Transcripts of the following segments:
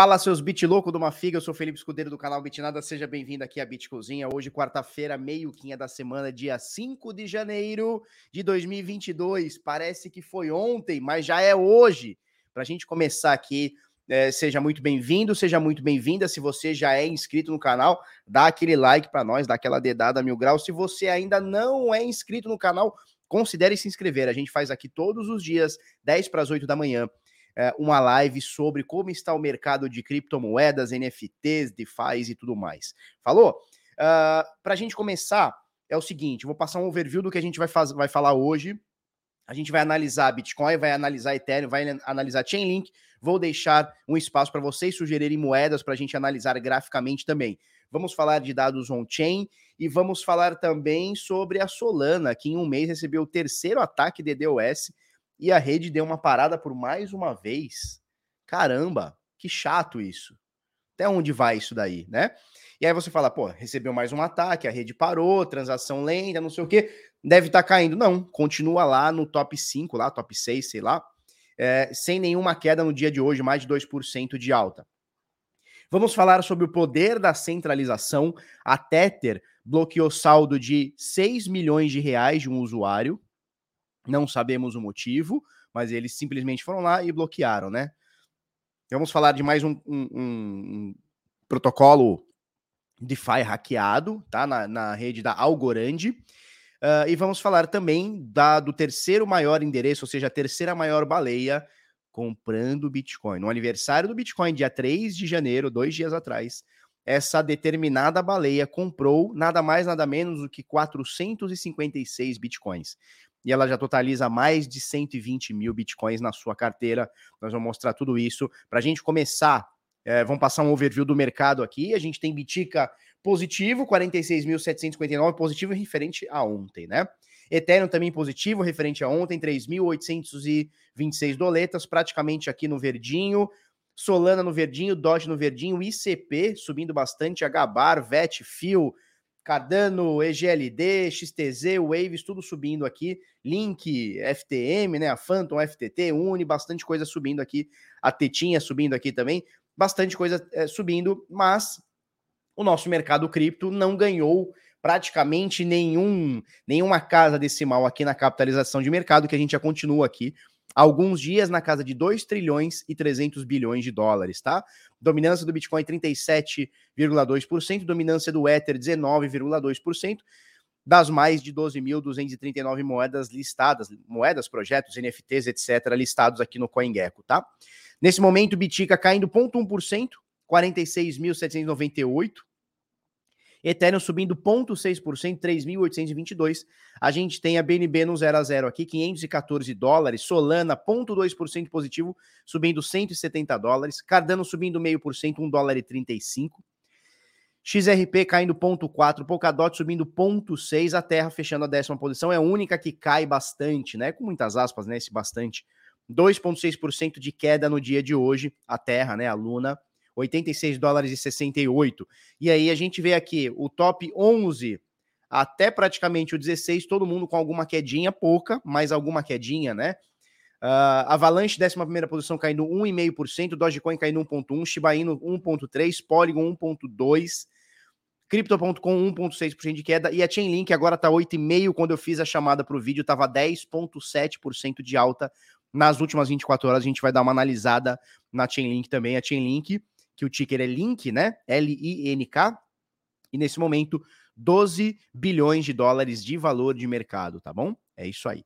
Fala, seus bit louco do Mafiga, eu sou Felipe Escudeiro do canal Bitnada, seja bem-vindo aqui à Bit Cozinha. Hoje, quarta-feira, meio-quinha da semana, dia 5 de janeiro de 2022. Parece que foi ontem, mas já é hoje. Para a gente começar aqui, é, seja muito bem-vindo, seja muito bem-vinda. Se você já é inscrito no canal, dá aquele like para nós, dá aquela dedada mil graus. Se você ainda não é inscrito no canal, considere se inscrever. A gente faz aqui todos os dias, 10 para as 8 da manhã uma live sobre como está o mercado de criptomoedas, NFTs, DeFi e tudo mais. Falou? Uh, ah, Para a gente começar, é o seguinte: vou passar um overview do que a gente vai, faz, vai falar hoje. A gente vai analisar Bitcoin, vai analisar Ethereum, vai analisar Chainlink. Vou deixar um espaço para vocês sugerirem moedas para a gente analisar graficamente também. Vamos falar de dados on-chain e vamos falar também sobre a Solana, que em um mês recebeu o terceiro ataque de DDoS e a rede deu uma parada por mais uma vez. Caramba, que chato isso. Até onde vai isso daí, né? E aí você fala, pô, recebeu mais um ataque, a rede parou, transação lenta, não sei o quê, deve estar tá caindo. Não, continua lá no top 5, lá, top 6, sei lá, é, sem nenhuma queda no dia de hoje, mais de 2% de alta. Vamos falar sobre o poder da centralização. A Tether bloqueou saldo de 6 milhões de reais de um usuário, não sabemos o motivo, mas eles simplesmente foram lá e bloquearam, né? Vamos falar de mais um, um, um protocolo DeFi hackeado, tá? Na, na rede da Algorand. Uh, e vamos falar também da, do terceiro maior endereço, ou seja, a terceira maior baleia comprando Bitcoin. No aniversário do Bitcoin, dia 3 de janeiro, dois dias atrás, essa determinada baleia comprou nada mais, nada menos do que 456 Bitcoins e ela já totaliza mais de 120 mil bitcoins na sua carteira. Nós vamos mostrar tudo isso. Para a gente começar, é, vamos passar um overview do mercado aqui. A gente tem Bitica positivo, 46.759, positivo referente a ontem, né? Ethereum também positivo, referente a ontem, 3.826 doletas, praticamente aqui no verdinho. Solana no verdinho, Doge no verdinho, ICP subindo bastante, Agabar, VET, FIO, Cardano, EGLD, XTZ, Waves, tudo subindo aqui. Link, FTM, né? A Phantom, FTT, Uni, bastante coisa subindo aqui. A Tetinha subindo aqui também. Bastante coisa é, subindo, mas o nosso mercado cripto não ganhou praticamente nenhum, nenhuma casa decimal aqui na capitalização de mercado, que a gente já continua aqui alguns dias na casa de 2 trilhões e 300 bilhões de dólares, tá? Dominância do Bitcoin 37,2%, dominância do Ether 19,2%, das mais de 12.239 moedas listadas, moedas, projetos, NFTs, etc., listados aqui no CoinGecko, tá? Nesse momento, o Bitica caindo 0,1%, 46.798. Ethereum subindo 0,6%, 3.822. A gente tem a BNB no 0 a 0 aqui, 514 dólares. Solana, 0,2% positivo, subindo 170 dólares. Cardano subindo 0,5%, 1 dólar e 35. XRP caindo 0,4, Polkadot subindo 0,6, a Terra fechando a décima posição, é a única que cai bastante, né? Com muitas aspas, né? Esse bastante. 2,6% de queda no dia de hoje, a Terra, né? A Luna. 86 dólares e 68. E aí a gente vê aqui o top 11 até praticamente o 16, todo mundo com alguma quedinha, pouca, mas alguma quedinha, né? Uh, Avalanche, 11 posição, caindo 1,5%, Dogecoin caindo 1,1%, Shiba Inu 1,3%, Polygon 1,2%, Crypto.com 1,6% de queda, e a Chainlink agora está 8,5%, quando eu fiz a chamada para o vídeo estava 10,7% de alta nas últimas 24 horas, a gente vai dar uma analisada na Chainlink também, a Chainlink que o ticker é LINK, né? L-I-N-K. E nesse momento, 12 bilhões de dólares de valor de mercado, tá bom? É isso aí.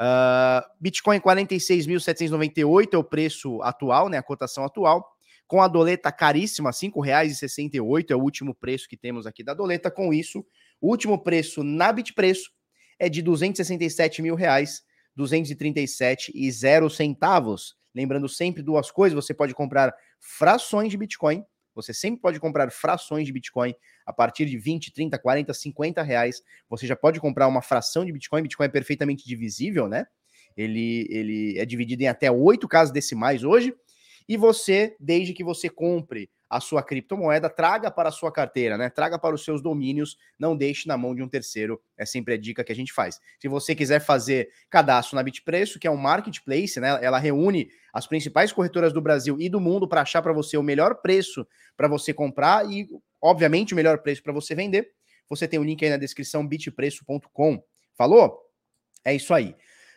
Uh, Bitcoin 46.798 é o preço atual, né? A cotação atual. Com a doleta caríssima, R$ 5,68 é o último preço que temos aqui da doleta. Com isso, o último preço na Bitpreço é de R$ 267.237,00. Lembrando sempre duas coisas: você pode comprar frações de Bitcoin. Você sempre pode comprar frações de Bitcoin a partir de 20, 30, 40, 50 reais. Você já pode comprar uma fração de Bitcoin. Bitcoin é perfeitamente divisível, né? Ele, ele é dividido em até oito casas decimais hoje. E você, desde que você compre a sua criptomoeda, traga para a sua carteira, né? Traga para os seus domínios, não deixe na mão de um terceiro. É sempre a dica que a gente faz. Se você quiser fazer cadastro na Bitpreço, que é um marketplace, né? Ela reúne as principais corretoras do Brasil e do mundo para achar para você o melhor preço para você comprar e, obviamente, o melhor preço para você vender. Você tem o link aí na descrição bitpreço.com. Falou? É isso aí.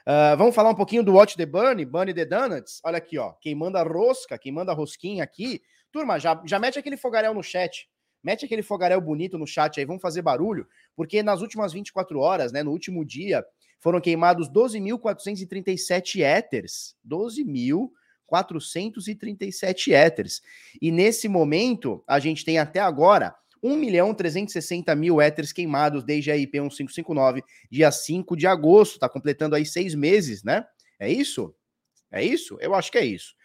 Uh, vamos falar um pouquinho do Watch the Bunny, Bunny the Donuts. Olha aqui, ó. Quem manda rosca, quem manda rosquinha aqui. Turma, já, já mete aquele fogaréu no chat. Mete aquele fogaréu bonito no chat aí, vamos fazer barulho, porque nas últimas 24 horas, né, no último dia, foram queimados 12.437 éteres. 12.437 éteres. E nesse momento, a gente tem até agora 1 milhão 360 mil éteres queimados desde a IP 1559, dia 5 de agosto. Está completando aí seis meses, né? É isso? É isso? Eu acho que é isso.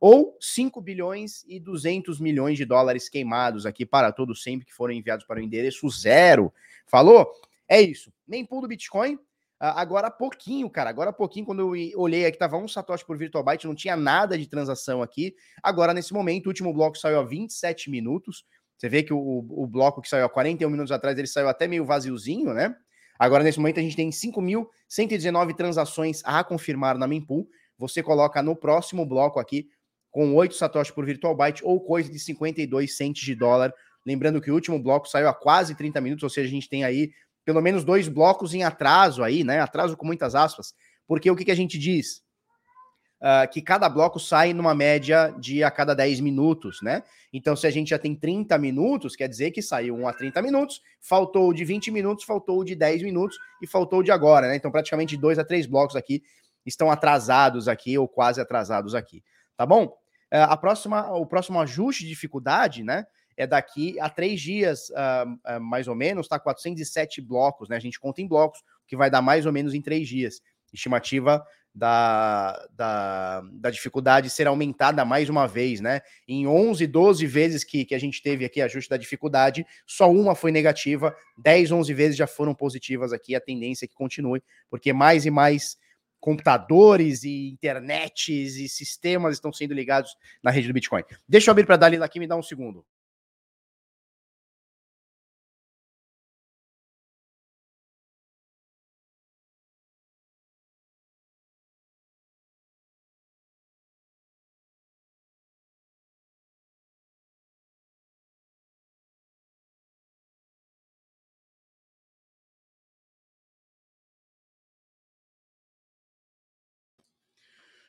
Ou 5 bilhões e 200 milhões de dólares queimados aqui para todos sempre que foram enviados para o endereço zero. Falou? É isso. Nem pool do Bitcoin. Uh, agora há pouquinho, cara. Agora há pouquinho, quando eu olhei aqui, tava um satoshi por Virtual Byte, não tinha nada de transação aqui. Agora, nesse momento, o último bloco saiu a 27 minutos. Você vê que o, o bloco que saiu há 41 minutos atrás, ele saiu até meio vaziozinho, né? Agora, nesse momento, a gente tem 5.119 transações a confirmar na Mempool. Você coloca no próximo bloco aqui, com 8 satoshi por Virtual Byte ou coisa de 52 centes de dólar. Lembrando que o último bloco saiu há quase 30 minutos, ou seja, a gente tem aí pelo menos dois blocos em atraso aí, né? Atraso com muitas aspas. Porque o que, que a gente diz? Uh, que cada bloco sai numa média de a cada 10 minutos, né? Então, se a gente já tem 30 minutos, quer dizer que saiu um a 30 minutos, faltou de 20 minutos, faltou de 10 minutos e faltou de agora, né? Então, praticamente dois a três blocos aqui estão atrasados aqui ou quase atrasados aqui, tá bom? Uh, a próxima, o próximo ajuste de dificuldade, né? É daqui a três dias, uh, uh, mais ou menos, tá? 407 blocos, né? A gente conta em blocos, que vai dar mais ou menos em três dias. Estimativa da, da, da, dificuldade ser aumentada mais uma vez, né? Em 11, 12 vezes que, que a gente teve aqui ajuste da dificuldade, só uma foi negativa, 10, 11 vezes já foram positivas aqui, a tendência é que continue, porque mais e mais computadores e internets e sistemas estão sendo ligados na rede do Bitcoin. Deixa eu abrir para a Dalila aqui, me dá um segundo.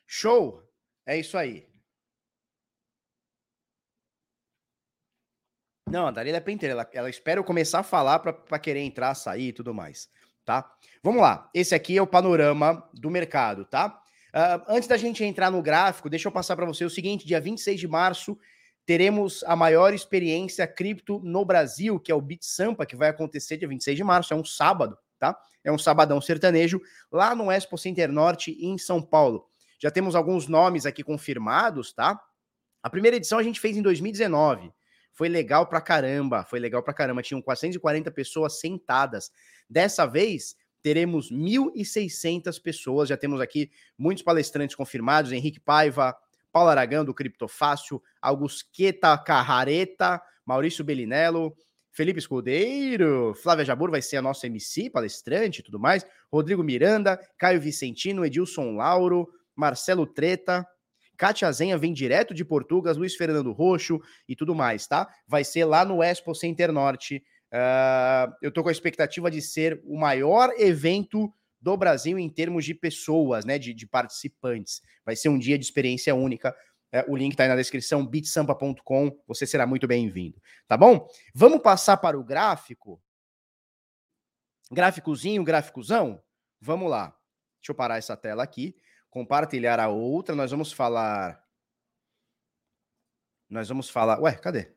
Show! É isso aí. Não, a Dalila é penteira. Ela, ela espera eu começar a falar para querer entrar, sair e tudo mais, tá? Vamos lá. Esse aqui é o panorama do mercado, tá? Uh, antes da gente entrar no gráfico, deixa eu passar para você o seguinte: dia 26 de março teremos a maior experiência cripto no Brasil, que é o Bit Sampa, que vai acontecer dia 26 de março, é um sábado, tá? É um sabadão sertanejo, lá no Expo Center Norte, em São Paulo. Já temos alguns nomes aqui confirmados, tá? A primeira edição a gente fez em 2019. Foi legal pra caramba, foi legal pra caramba. Tinham 440 pessoas sentadas. Dessa vez, teremos 1.600 pessoas. Já temos aqui muitos palestrantes confirmados: Henrique Paiva, Paulo Aragão, do Criptofácil, Augusqueta Carrareta, Maurício Belinello, Felipe Escudeiro, Flávia Jabur vai ser a nossa MC, palestrante e tudo mais, Rodrigo Miranda, Caio Vicentino, Edilson Lauro, Marcelo Treta, Kátia Zenha vem direto de Portugal, Luiz Fernando Roxo e tudo mais, tá? Vai ser lá no Expo Center Norte. Uh, eu tô com a expectativa de ser o maior evento do Brasil em termos de pessoas, né? De, de participantes. Vai ser um dia de experiência única. Uh, o link tá aí na descrição, bitsampa.com. Você será muito bem-vindo, tá bom? Vamos passar para o gráfico. Gráficozinho, gráficozão? Vamos lá. Deixa eu parar essa tela aqui compartilhar a outra, nós vamos falar. Nós vamos falar. Ué, cadê?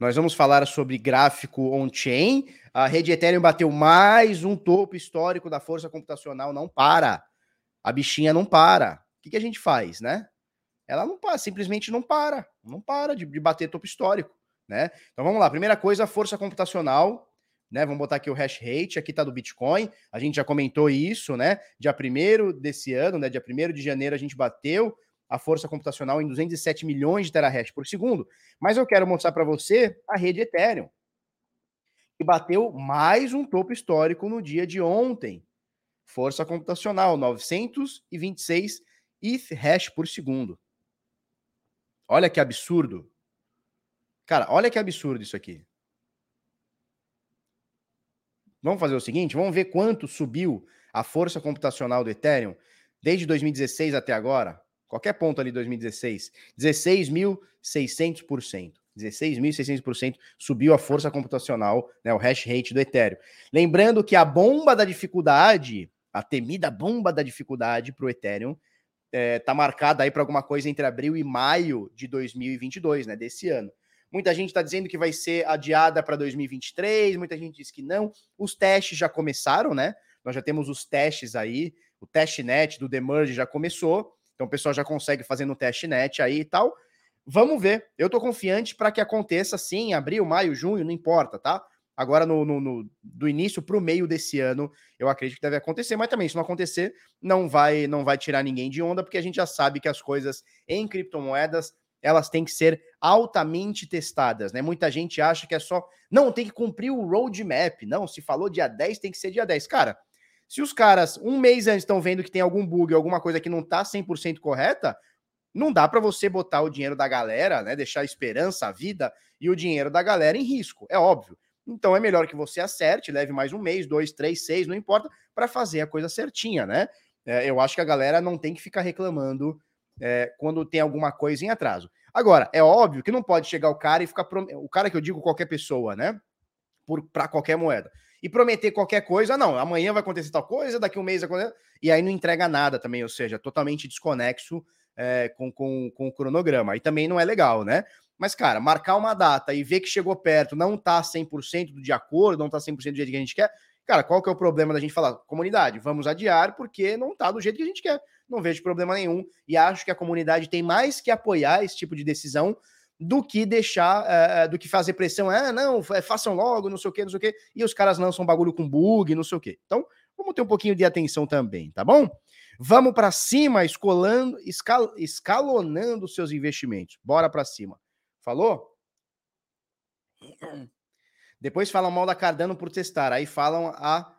Nós vamos falar sobre gráfico on-chain. A rede Ethereum bateu mais um topo histórico da força computacional. Não para. A bichinha não para. O que, que a gente faz, né? Ela não para, simplesmente não para. Não para de, de bater topo histórico, né? Então vamos lá. Primeira coisa, força computacional né? Vamos botar aqui o hash rate, aqui tá do Bitcoin. A gente já comentou isso, né? Dia 1 desse ano, né? Dia 1 de janeiro a gente bateu a força computacional em 207 milhões de terahash por segundo, mas eu quero mostrar para você a rede Ethereum, que bateu mais um topo histórico no dia de ontem. Força computacional 926 ETH hash por segundo. Olha que absurdo. Cara, olha que absurdo isso aqui. Vamos fazer o seguinte, vamos ver quanto subiu a força computacional do Ethereum desde 2016 até agora. Qualquer ponto ali 2016, 16.600%. 16.600% subiu a força computacional, né, o hash rate do Ethereum. Lembrando que a bomba da dificuldade, a temida bomba da dificuldade para o Ethereum, é, tá marcada aí para alguma coisa entre abril e maio de 2022, né, desse ano. Muita gente está dizendo que vai ser adiada para 2023, muita gente diz que não. Os testes já começaram, né? Nós já temos os testes aí, o testnet do Demerge já começou, então o pessoal já consegue fazer no testnet aí e tal. Vamos ver. Eu estou confiante para que aconteça sim, abril, maio, junho, não importa, tá? Agora, no, no, no do início para o meio desse ano, eu acredito que deve acontecer, mas também, se não acontecer, não vai, não vai tirar ninguém de onda, porque a gente já sabe que as coisas em criptomoedas elas têm que ser altamente testadas, né? Muita gente acha que é só, não, tem que cumprir o roadmap. Não, se falou dia 10, tem que ser dia 10. Cara, se os caras um mês antes estão vendo que tem algum bug, alguma coisa que não tá 100% correta, não dá para você botar o dinheiro da galera, né, deixar a esperança, a vida e o dinheiro da galera em risco, é óbvio. Então é melhor que você acerte, leve mais um mês, dois, três, seis, não importa, para fazer a coisa certinha, né? É, eu acho que a galera não tem que ficar reclamando é, quando tem alguma coisa em atraso. Agora, é óbvio que não pode chegar o cara e ficar. O cara que eu digo qualquer pessoa, né? Para qualquer moeda. E prometer qualquer coisa, não, amanhã vai acontecer tal coisa, daqui um mês vai acontecer. E aí não entrega nada também, ou seja, totalmente desconexo é, com, com, com o cronograma. Aí também não é legal, né? Mas, cara, marcar uma data e ver que chegou perto, não tá 100% de acordo, não tá 100% do jeito que a gente quer, cara, qual que é o problema da gente falar? Comunidade, vamos adiar porque não tá do jeito que a gente quer. Não vejo problema nenhum e acho que a comunidade tem mais que apoiar esse tipo de decisão do que deixar, uh, do que fazer pressão, ah, não, façam logo, não sei o que, não sei o que, e os caras lançam bagulho com bug, não sei o que. Então, vamos ter um pouquinho de atenção também, tá bom? Vamos para cima, escolando, escal, escalonando seus investimentos. Bora para cima. Falou? Depois falam mal da Cardano por testar. Aí falam a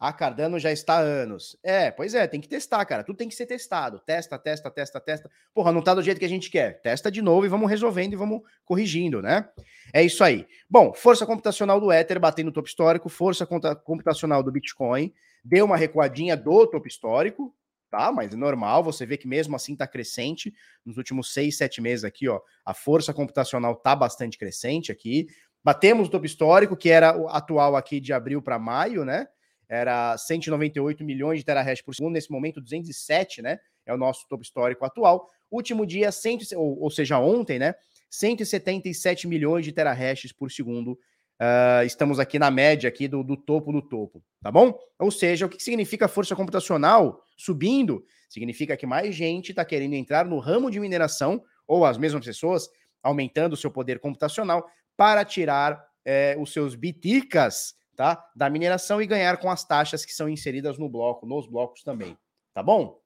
a Cardano já está há anos. É, pois é, tem que testar, cara. Tudo tem que ser testado. Testa, testa, testa, testa. Porra, não tá do jeito que a gente quer. Testa de novo e vamos resolvendo e vamos corrigindo, né? É isso aí. Bom, força computacional do Ether batendo no topo histórico, força computacional do Bitcoin deu uma recuadinha do topo histórico, tá? Mas é normal, você vê que mesmo assim tá crescente. Nos últimos seis, sete meses aqui, ó, a força computacional tá bastante crescente aqui. Batemos o topo histórico, que era o atual aqui de abril para maio, né? Era 198 milhões de terahash por segundo, nesse momento 207, né? É o nosso topo histórico atual. Último dia, 100, ou, ou seja, ontem, né? 177 milhões de terahashes por segundo Uh, estamos aqui na média aqui do, do, topo do topo, tá bom? Ou seja, o que significa força computacional subindo? Significa que mais gente está querendo entrar no ramo de mineração, ou as mesmas pessoas aumentando o seu poder computacional para tirar é, os seus biticas tá, da mineração e ganhar com as taxas que são inseridas no bloco, nos blocos também, tá bom?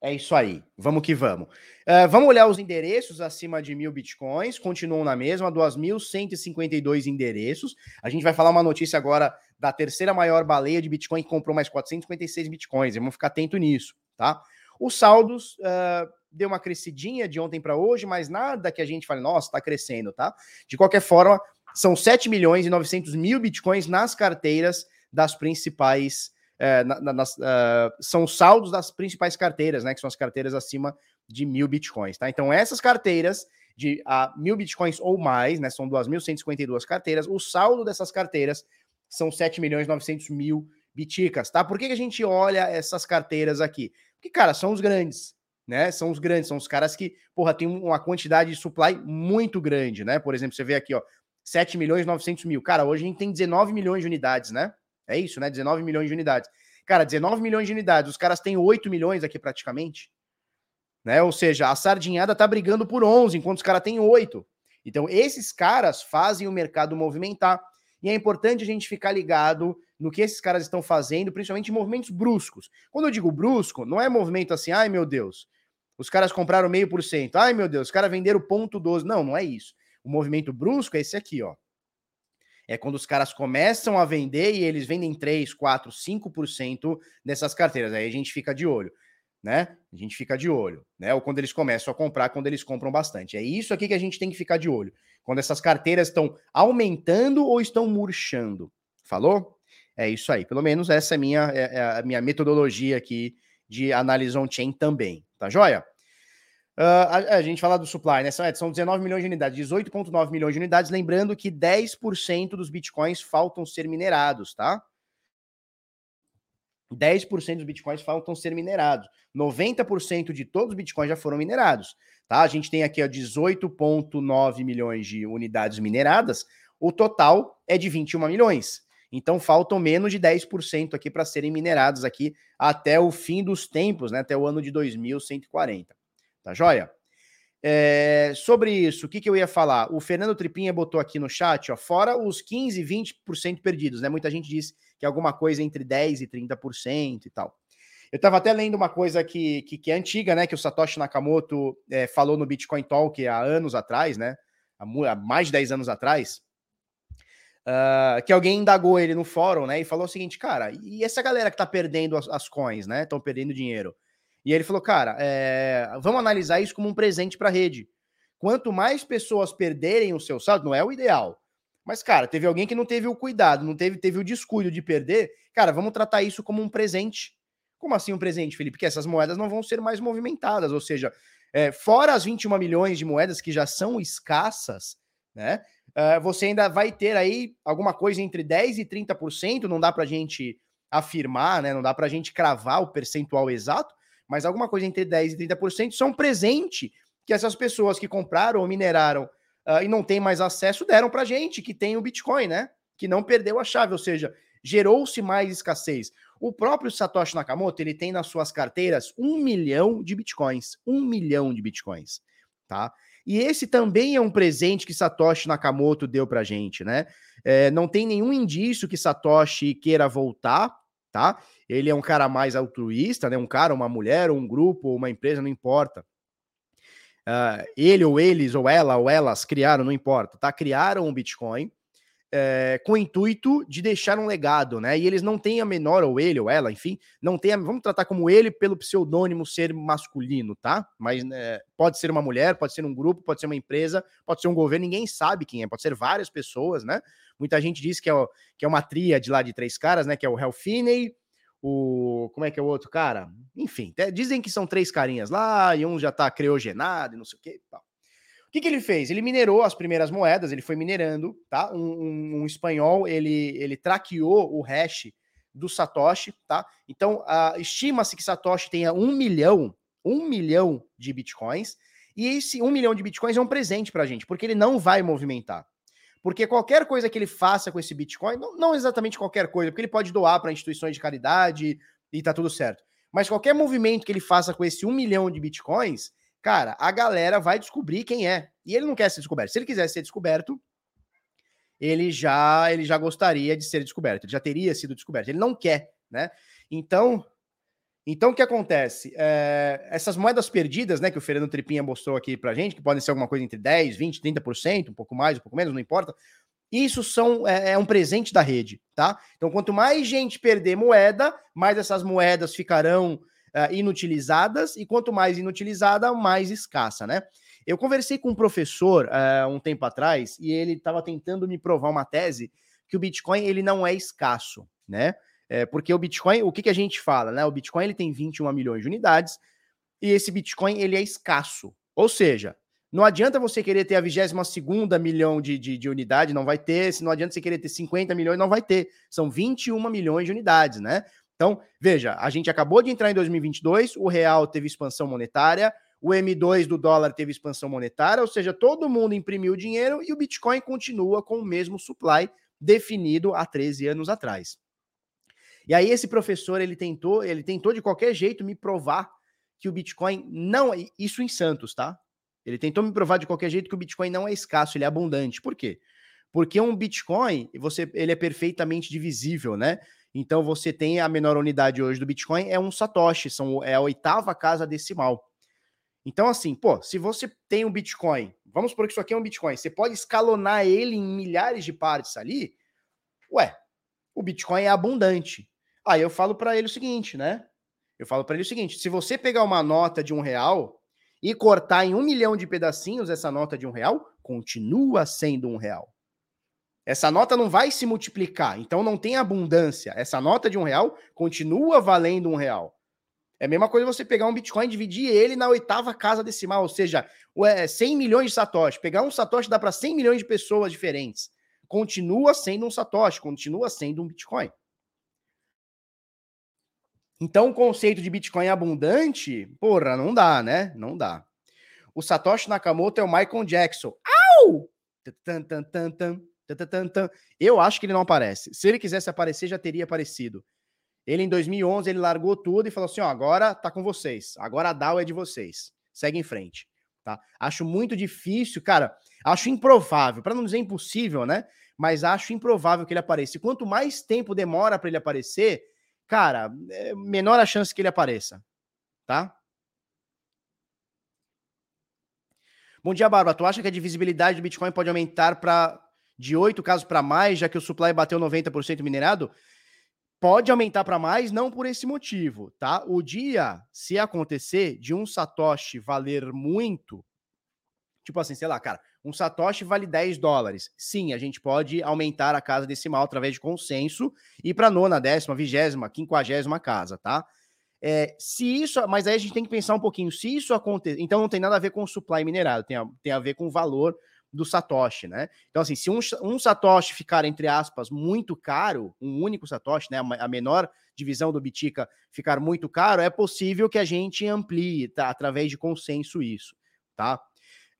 É isso aí, vamos que vamos. Uh, vamos olhar os endereços acima de mil bitcoins, continuam na mesma, 2.152 endereços. A gente vai falar uma notícia agora da terceira maior baleia de bitcoin que comprou mais 456 bitcoins, vamos ficar atento nisso, tá? Os saldos uh, deu uma crescidinha de ontem para hoje, mas nada que a gente fale, nossa, tá crescendo, tá? De qualquer forma, são 7 milhões e 900 mil bitcoins nas carteiras das principais é, na, na, nas, uh, são saldos das principais carteiras, né? Que são as carteiras acima de mil bitcoins, tá? Então, essas carteiras de mil bitcoins ou mais, né? São 2.152 carteiras. O saldo dessas carteiras são 7 milhões e 900 mil biticas, tá? Por que, que a gente olha essas carteiras aqui? Porque, cara, são os grandes, né? São os grandes, são os caras que, porra, tem uma quantidade de supply muito grande, né? Por exemplo, você vê aqui, ó, 7 milhões e 900 mil. Cara, hoje a gente tem 19 milhões de unidades, né? É isso, né? 19 milhões de unidades. Cara, 19 milhões de unidades, os caras têm 8 milhões aqui praticamente. Né? Ou seja, a sardinhada tá brigando por 11, enquanto os caras têm 8. Então, esses caras fazem o mercado movimentar. E é importante a gente ficar ligado no que esses caras estão fazendo, principalmente em movimentos bruscos. Quando eu digo brusco, não é movimento assim, ai meu Deus, os caras compraram meio por cento. Ai, meu Deus, os caras venderam ponto 12. Não, não é isso. O movimento brusco é esse aqui, ó. É quando os caras começam a vender e eles vendem 3, 4, 5% dessas carteiras. Aí a gente fica de olho, né? A gente fica de olho, né? Ou quando eles começam a comprar, quando eles compram bastante. É isso aqui que a gente tem que ficar de olho. Quando essas carteiras estão aumentando ou estão murchando. Falou? É isso aí. Pelo menos essa é, minha, é, é a minha metodologia aqui de análise on-chain também. Tá joia? Uh, a, a, gente fala do supply, né? São, é, são 19 milhões de unidades, 18,9 milhões de unidades. Lembrando que 10% dos bitcoins faltam ser minerados, tá? 10% dos bitcoins faltam ser minerados. 90% de todos os bitcoins já foram minerados, tá? A gente tem aqui 18,9 milhões de unidades mineradas. O total é de 21 milhões. Então faltam menos de 10% aqui para serem minerados aqui até o fim dos tempos, né? Até o ano de 2140. Tá joia? É, sobre isso, o que, que eu ia falar? O Fernando Tripinha botou aqui no chat, ó, fora os 15, 20% perdidos, né? Muita gente diz que é alguma coisa entre 10% e 30% e tal. Eu estava até lendo uma coisa que, que, que, é antiga, né? Que o Satoshi Nakamoto é, falou no Bitcoin Talk há anos atrás, né? Há, mais de 10 anos atrás. Uh, que alguém indagou ele no fórum, né? E falou o seguinte, cara, e essa galera que tá perdendo as, as coins, né? Estão perdendo dinheiro. E ele falou, cara, é, vamos analisar isso como um presente para a rede. Quanto mais pessoas perderem o seu saldo, não é o ideal. Mas, cara, teve alguém que não teve o cuidado, não teve, teve o descuido de perder. Cara, vamos tratar isso como um presente. Como assim um presente, Felipe? Porque essas moedas não vão ser mais movimentadas. Ou seja, é, fora as 21 milhões de moedas que já são escassas, né? Uh, você ainda vai ter aí alguma coisa entre 10% e 30%, não dá para gente afirmar, né? Não dá para gente cravar o percentual exato, mas alguma coisa entre 10% e 30% são presente que essas pessoas que compraram ou mineraram uh, e não têm mais acesso deram para gente, que tem o Bitcoin, né? Que não perdeu a chave, ou seja, gerou-se mais escassez. O próprio Satoshi Nakamoto, ele tem nas suas carteiras um milhão de Bitcoins. Um milhão de Bitcoins, tá? E esse também é um presente que Satoshi Nakamoto deu pra gente, né? É, não tem nenhum indício que Satoshi queira voltar, tá? Ele é um cara mais altruísta, né? Um cara, uma mulher, um grupo, uma empresa, não importa. Uh, ele ou eles, ou ela, ou elas criaram, não importa, tá? Criaram um Bitcoin é, com o intuito de deixar um legado, né? E eles não têm a menor, ou ele, ou ela, enfim, não tem a, vamos tratar como ele pelo pseudônimo ser masculino, tá? Mas é, pode ser uma mulher, pode ser um grupo, pode ser uma empresa, pode ser um governo, ninguém sabe quem é, pode ser várias pessoas, né? Muita gente diz que é, que é uma tríade lá de três caras, né? Que é o Helfinney, o. Como é que é o outro cara? Enfim, dizem que são três carinhas lá, e um já tá criogenado e não sei o que tal. O que, que ele fez? Ele minerou as primeiras moedas, ele foi minerando, tá? Um, um, um espanhol, ele, ele traqueou o hash do Satoshi, tá? Então, estima-se que Satoshi tenha um milhão, um milhão de bitcoins, e esse um milhão de bitcoins é um presente pra gente, porque ele não vai movimentar. Porque qualquer coisa que ele faça com esse Bitcoin, não, não exatamente qualquer coisa, porque ele pode doar para instituições de caridade e tá tudo certo. Mas qualquer movimento que ele faça com esse um milhão de Bitcoins, cara, a galera vai descobrir quem é. E ele não quer ser descoberto. Se ele quisesse ser descoberto, ele já ele já gostaria de ser descoberto, ele já teria sido descoberto. Ele não quer, né? Então, então, o que acontece? É, essas moedas perdidas, né, que o Fernando Tripinha mostrou aqui pra gente, que podem ser alguma coisa entre 10, 20, 30%, um pouco mais, um pouco menos, não importa. Isso são, é, é, um presente da rede, tá? Então, quanto mais gente perder moeda, mais essas moedas ficarão é, inutilizadas, e quanto mais inutilizada, mais escassa, né? Eu conversei com um professor é, um tempo atrás e ele estava tentando me provar uma tese que o Bitcoin ele não é escasso, né? É, porque o Bitcoin, o que, que a gente fala, né? O Bitcoin ele tem 21 milhões de unidades e esse Bitcoin ele é escasso. Ou seja, não adianta você querer ter a 22 milhão de, de, de unidade, não vai ter. Se não adianta você querer ter 50 milhões, não vai ter. São 21 milhões de unidades, né? Então, veja, a gente acabou de entrar em 2022, o real teve expansão monetária, o M2 do dólar teve expansão monetária, ou seja, todo mundo imprimiu dinheiro e o Bitcoin continua com o mesmo supply definido há 13 anos atrás. E aí esse professor, ele tentou, ele tentou de qualquer jeito me provar que o Bitcoin não é isso em Santos, tá? Ele tentou me provar de qualquer jeito que o Bitcoin não é escasso, ele é abundante. Por quê? Porque um Bitcoin, você, ele é perfeitamente divisível, né? Então você tem a menor unidade hoje do Bitcoin é um satoshi, são, é a oitava casa decimal. Então, assim, pô, se você tem um Bitcoin, vamos supor que isso aqui é um Bitcoin, você pode escalonar ele em milhares de partes ali. Ué, o Bitcoin é abundante. Aí eu falo para ele o seguinte, né? Eu falo para ele o seguinte: se você pegar uma nota de um real e cortar em um milhão de pedacinhos essa nota de um real, continua sendo um real. Essa nota não vai se multiplicar, então não tem abundância. Essa nota de um real continua valendo um real. É a mesma coisa você pegar um Bitcoin e dividir ele na oitava casa decimal, ou seja, 100 milhões de satoshi. Pegar um satoshi dá para 100 milhões de pessoas diferentes. Continua sendo um satoshi, continua sendo um Bitcoin. Então, o conceito de Bitcoin abundante, porra, não dá, né? Não dá. O Satoshi Nakamoto é o Michael Jackson. Au! Eu acho que ele não aparece. Se ele quisesse aparecer, já teria aparecido. Ele, em 2011, ele largou tudo e falou assim: ó, agora tá com vocês. Agora a DAO é de vocês. Segue em frente. Tá? Acho muito difícil, cara. Acho improvável, para não dizer impossível, né? Mas acho improvável que ele apareça. E quanto mais tempo demora para ele aparecer, cara, é menor a chance que ele apareça, tá? Bom dia, Bárbara. Tu acha que a divisibilidade do Bitcoin pode aumentar para de 8 casos para mais, já que o supply bateu 90% minerado? Pode aumentar para mais, não por esse motivo, tá? O dia, se acontecer de um Satoshi valer muito, tipo assim, sei lá, cara, um Satoshi vale 10 dólares. Sim, a gente pode aumentar a casa decimal através de consenso e para nona, décima, vigésima, quinquagésima casa, tá? É, se isso, mas aí a gente tem que pensar um pouquinho. Se isso acontecer, então não tem nada a ver com supply minerado, tem a, tem a ver com o valor do Satoshi, né? Então, assim, se um, um Satoshi ficar, entre aspas, muito caro, um único Satoshi, né? A menor divisão do Bitica ficar muito caro, é possível que a gente amplie, tá? Através de consenso isso, tá?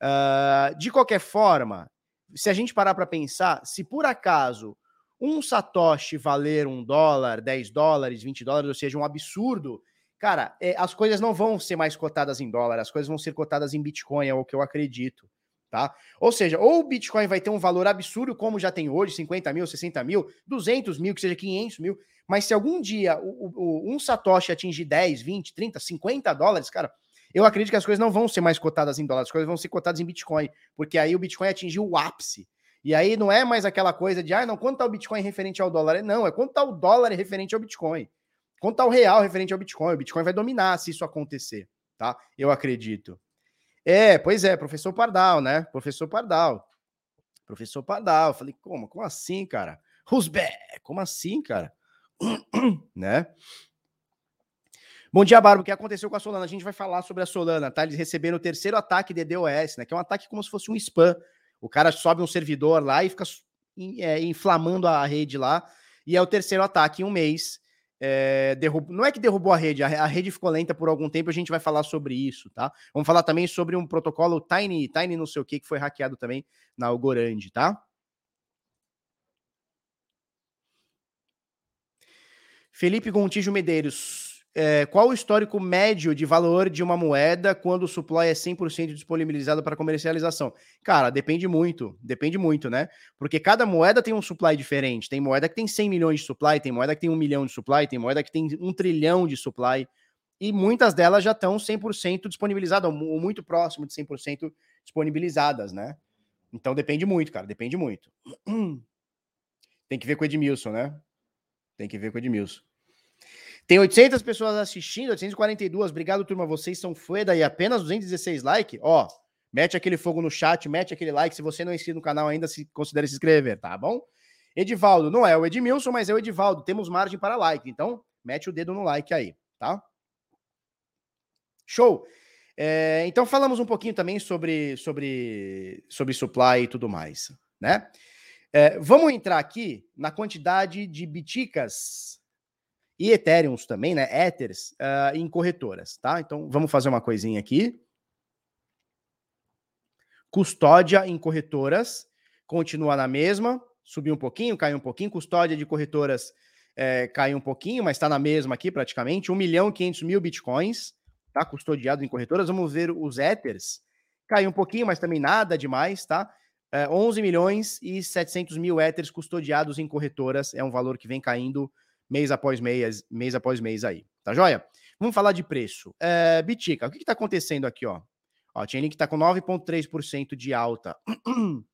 Uh, de qualquer forma, se a gente parar para pensar, se por acaso um Satoshi valer um dólar, 10 dólares, 20 dólares, ou seja, um absurdo, cara, é, as coisas não vão ser mais cotadas em dólar, as coisas vão ser cotadas em Bitcoin, é o que eu acredito. Tá? Ou seja, ou o Bitcoin vai ter um valor absurdo, como já tem hoje, 50 mil, 60 mil, 200 mil, que seja 500 mil, mas se algum dia o, o, um Satoshi atingir 10, 20, 30, 50 dólares, cara, eu acredito que as coisas não vão ser mais cotadas em dólar, as coisas vão ser cotadas em Bitcoin, porque aí o Bitcoin atingiu o ápice. E aí não é mais aquela coisa de, ah, não, quanto está o Bitcoin referente ao dólar? Não, é quanto está o dólar referente ao Bitcoin. Quanto está o real referente ao Bitcoin? O Bitcoin vai dominar se isso acontecer, tá? Eu acredito. É, pois é, professor Pardal, né? Professor Pardal. Professor Pardal. Falei, como? Como assim, cara? Rusbé, como assim, cara? né? Bom dia, Barba. O que aconteceu com a Solana? A gente vai falar sobre a Solana, tá? Eles receberam o terceiro ataque de DOS, né? Que é um ataque como se fosse um spam. O cara sobe um servidor lá e fica é, inflamando a rede lá. E é o terceiro ataque em um mês. É. Não é que derrubou a rede, a, a, rede ficou lenta por algum tempo, a gente vai falar sobre isso, tá? Vamos falar também sobre um protocolo Tiny, Tiny não sei o que, que foi hackeado também na Algorand, tá? Felipe Gontijo Medeiros, é, qual o histórico médio de valor de uma moeda quando o supply é 100% disponibilizado para comercialização? Cara, depende muito, depende muito, né? Porque cada moeda tem um supply diferente. Tem moeda que tem 100 milhões de supply, tem moeda que tem 1 milhão de supply, tem moeda que tem 1 trilhão de supply. E muitas delas já estão 100% disponibilizadas, ou muito próximo de 100% disponibilizadas, né? Então depende muito, cara, depende muito. Tem que ver com o Edmilson, né? Tem que ver com o Edmilson. Tem 800 pessoas assistindo, 842. Obrigado, turma. Vocês são foda e apenas 216 likes. Ó, mete aquele fogo no chat, mete aquele like. Se você não é inscrito no canal ainda, se considere se inscrever, tá bom? Edivaldo, não é o Edmilson, mas é o Edivaldo. Temos margem para like. Então, mete o dedo no like aí, tá? Show! É, então, falamos um pouquinho também sobre, sobre, sobre supply e tudo mais, né? É, vamos entrar aqui na quantidade de biticas e Ethereums também, né? Ethers uh, em corretoras, tá? Então vamos fazer uma coisinha aqui. Custódia em corretoras continua na mesma, subiu um pouquinho, caiu um pouquinho. Custódia de corretoras é, caiu um pouquinho, mas está na mesma aqui praticamente. 1 milhão e 500 mil bitcoins, tá? Custodiado em corretoras. Vamos ver os Ethers. Caiu um pouquinho, mas também nada demais, tá? É, 11 milhões e 700 mil Ethers custodiados em corretoras. É um valor que vem caindo mês após mês, mês após mês aí. Tá joia? Vamos falar de preço. É, Bitica, o que está acontecendo aqui, ó? Ó, Chainlink está com 9,3% de alta.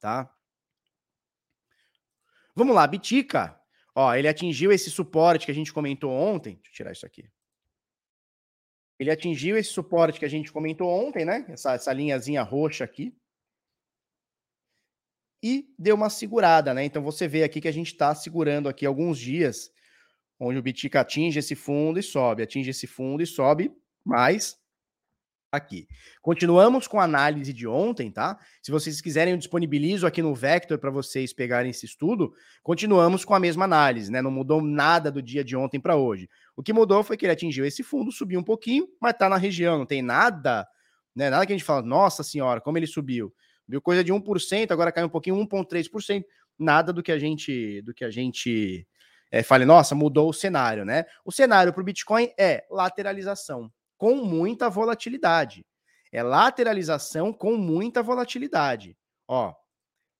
tá? Vamos lá, Bitica. Ó, ele atingiu esse suporte que a gente comentou ontem. Deixa eu tirar isso aqui. Ele atingiu esse suporte que a gente comentou ontem, né? Essa, essa linhazinha roxa aqui. E deu uma segurada, né? Então você vê aqui que a gente está segurando aqui alguns dias, onde o Bitica atinge esse fundo e sobe, atinge esse fundo e sobe, mas aqui. Continuamos com a análise de ontem, tá? Se vocês quiserem, eu disponibilizo aqui no Vector para vocês pegarem esse estudo. Continuamos com a mesma análise, né? Não mudou nada do dia de ontem para hoje. O que mudou foi que ele atingiu esse fundo, subiu um pouquinho, mas tá na região, não tem nada, né? Nada que a gente fala, nossa senhora, como ele subiu. Viu coisa de 1%, agora caiu um pouquinho, 1.3%. Nada do que a gente do que a gente é, fale, nossa, mudou o cenário, né? O cenário para o Bitcoin é lateralização com muita volatilidade. É lateralização com muita volatilidade. Ó,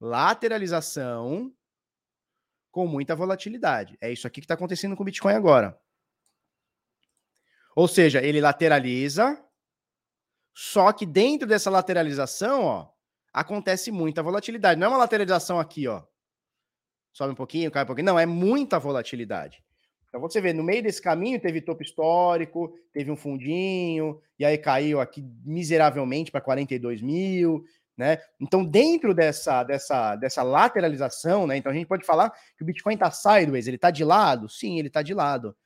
lateralização com muita volatilidade. É isso aqui que está acontecendo com o Bitcoin agora. Ou seja, ele lateraliza, só que dentro dessa lateralização, ó, acontece muita volatilidade. Não é uma lateralização aqui, ó. Sobe um pouquinho, cai um pouquinho. Não, é muita volatilidade. Então você vê, no meio desse caminho teve topo histórico, teve um fundinho, e aí caiu aqui miseravelmente para 42 mil, né? Então, dentro dessa, dessa, dessa lateralização, né? Então a gente pode falar que o Bitcoin está sideways, ele está de lado? Sim, ele está de lado.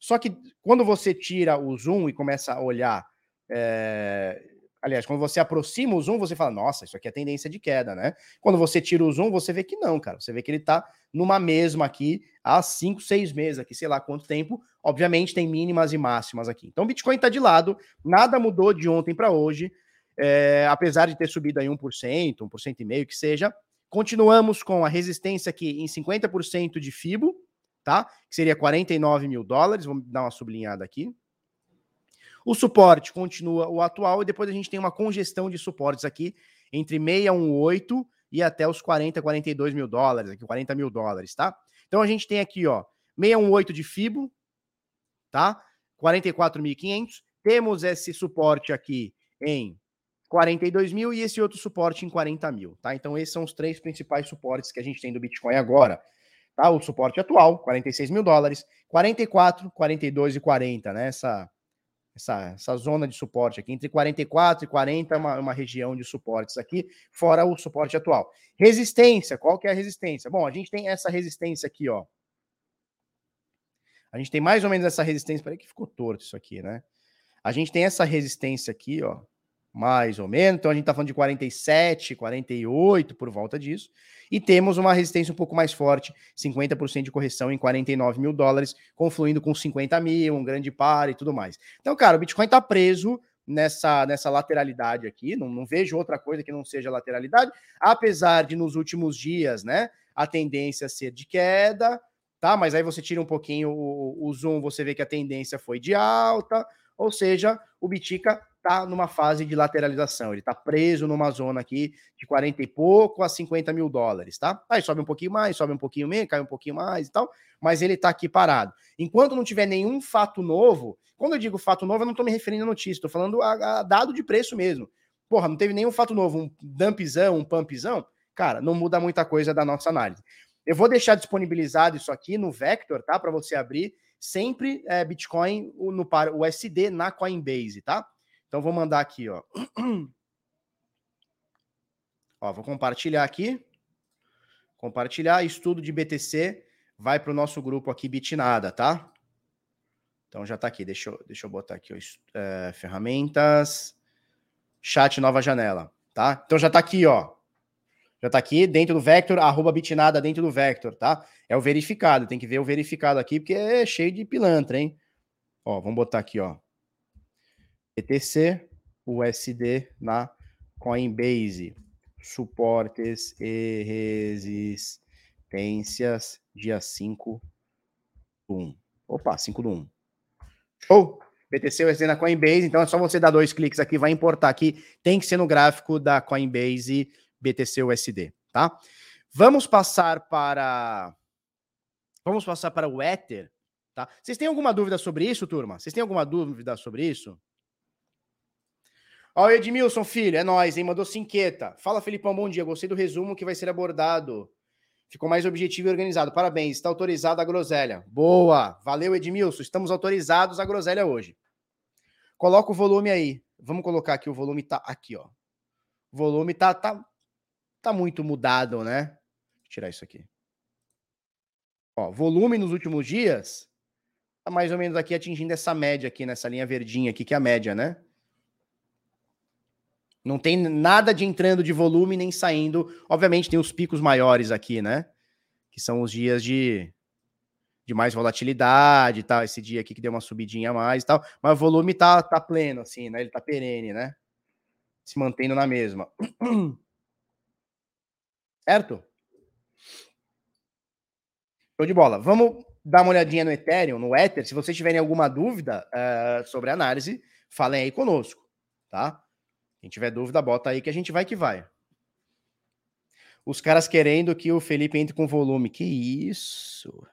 Só que quando você tira o zoom e começa a olhar é, Aliás, quando você aproxima o zoom, você fala, nossa, isso aqui é tendência de queda, né? Quando você tira o zoom, você vê que não, cara. Você vê que ele tá numa mesma aqui há 5, 6 meses aqui, sei lá quanto tempo. Obviamente tem mínimas e máximas aqui. Então o Bitcoin tá de lado, nada mudou de ontem para hoje. É, apesar de ter subido aí 1%, 1% e meio que seja, continuamos com a resistência aqui em 50% de FIBO, tá? Que seria 49 mil dólares. Vamos dar uma sublinhada aqui. O suporte continua o atual e depois a gente tem uma congestão de suportes aqui entre 618 e até os 40, 42 mil dólares, aqui 40 mil dólares, tá? Então a gente tem aqui, ó, 618 de FIBO, tá? 44.500. Temos esse suporte aqui em 42 mil e esse outro suporte em 40 mil, tá? Então esses são os três principais suportes que a gente tem do Bitcoin agora, tá? O suporte atual, 46 mil dólares, 44, 42 e 40, né? Essa essa, essa zona de suporte aqui, entre 44 e 40 é uma, uma região de suportes aqui, fora o suporte atual. Resistência, qual que é a resistência? Bom, a gente tem essa resistência aqui, ó. A gente tem mais ou menos essa resistência, peraí que ficou torto isso aqui, né? A gente tem essa resistência aqui, ó, mais ou menos. Então a gente está falando de 47, 48 por volta disso. E temos uma resistência um pouco mais forte, 50% de correção em 49 mil dólares, confluindo com 50 mil, um grande par e tudo mais. Então, cara, o Bitcoin está preso nessa, nessa lateralidade aqui. Não, não vejo outra coisa que não seja lateralidade, apesar de nos últimos dias, né, a tendência ser de queda, tá? Mas aí você tira um pouquinho o, o zoom, você vê que a tendência foi de alta, ou seja, o Bitica está numa fase de lateralização. Ele está preso numa zona aqui de 40 e pouco a 50 mil dólares, tá? Aí sobe um pouquinho mais, sobe um pouquinho menos, cai um pouquinho mais e tal, mas ele está aqui parado. Enquanto não tiver nenhum fato novo, quando eu digo fato novo, eu não estou me referindo a notícia, estou falando a, a, dado de preço mesmo. Porra, não teve nenhum fato novo, um dumpzão, um pumpzão, cara, não muda muita coisa da nossa análise. Eu vou deixar disponibilizado isso aqui no Vector, tá? Para você abrir sempre é, Bitcoin no o USD na Coinbase, tá? Então vou mandar aqui, ó. ó, vou compartilhar aqui. Compartilhar estudo de BTC vai para o nosso grupo aqui Bitnada, tá? Então já está aqui. Deixa eu, deixa eu botar aqui ó, é, ferramentas, chat nova janela, tá? Então já está aqui, ó. Já está aqui dentro do Vector, arroba bitnada dentro do Vector, tá? É o verificado, tem que ver o verificado aqui, porque é cheio de pilantra, hein? Ó, vamos botar aqui, ó. ETC, USD na Coinbase. Suportes e resistências, dia 5 do 1. Opa, 5 do 1. Show! BTC USD na Coinbase, então é só você dar dois cliques aqui, vai importar aqui. Tem que ser no gráfico da Coinbase BTC USD, tá? Vamos passar para vamos passar para o Ether, Tá? Vocês têm alguma dúvida sobre isso, turma? Vocês têm alguma dúvida sobre isso? Ó, Edmilson, filho, é nóis, hein? Mandou cinqueta. Fala, Felipão, bom dia. Gostei do resumo que vai ser abordado. Ficou mais objetivo e organizado. Parabéns, está autorizado a groselha. Boa! Valeu, Edmilson. Estamos autorizados a groselha hoje. Coloca o volume aí. Vamos colocar aqui, o volume tá aqui, ó. O volume tá, tá, tá muito mudado, né? Vou tirar isso aqui. Ó, volume nos últimos dias tá mais ou menos aqui atingindo essa média aqui, nessa linha verdinha aqui, que é a média, né? Não tem nada de entrando de volume nem saindo. Obviamente tem os picos maiores aqui, né? Que são os dias de, de mais volatilidade e tal. Esse dia aqui que deu uma subidinha a mais e tal. Mas o volume tá, tá pleno, assim, né? Ele tá perene, né? Se mantendo na mesma. Certo? Show de bola. Vamos dar uma olhadinha no Ethereum, no Ether. Se vocês tiverem alguma dúvida uh, sobre a análise, falem aí conosco, tá? Quem tiver dúvida, bota aí que a gente vai que vai. Os caras querendo que o Felipe entre com volume. Que isso?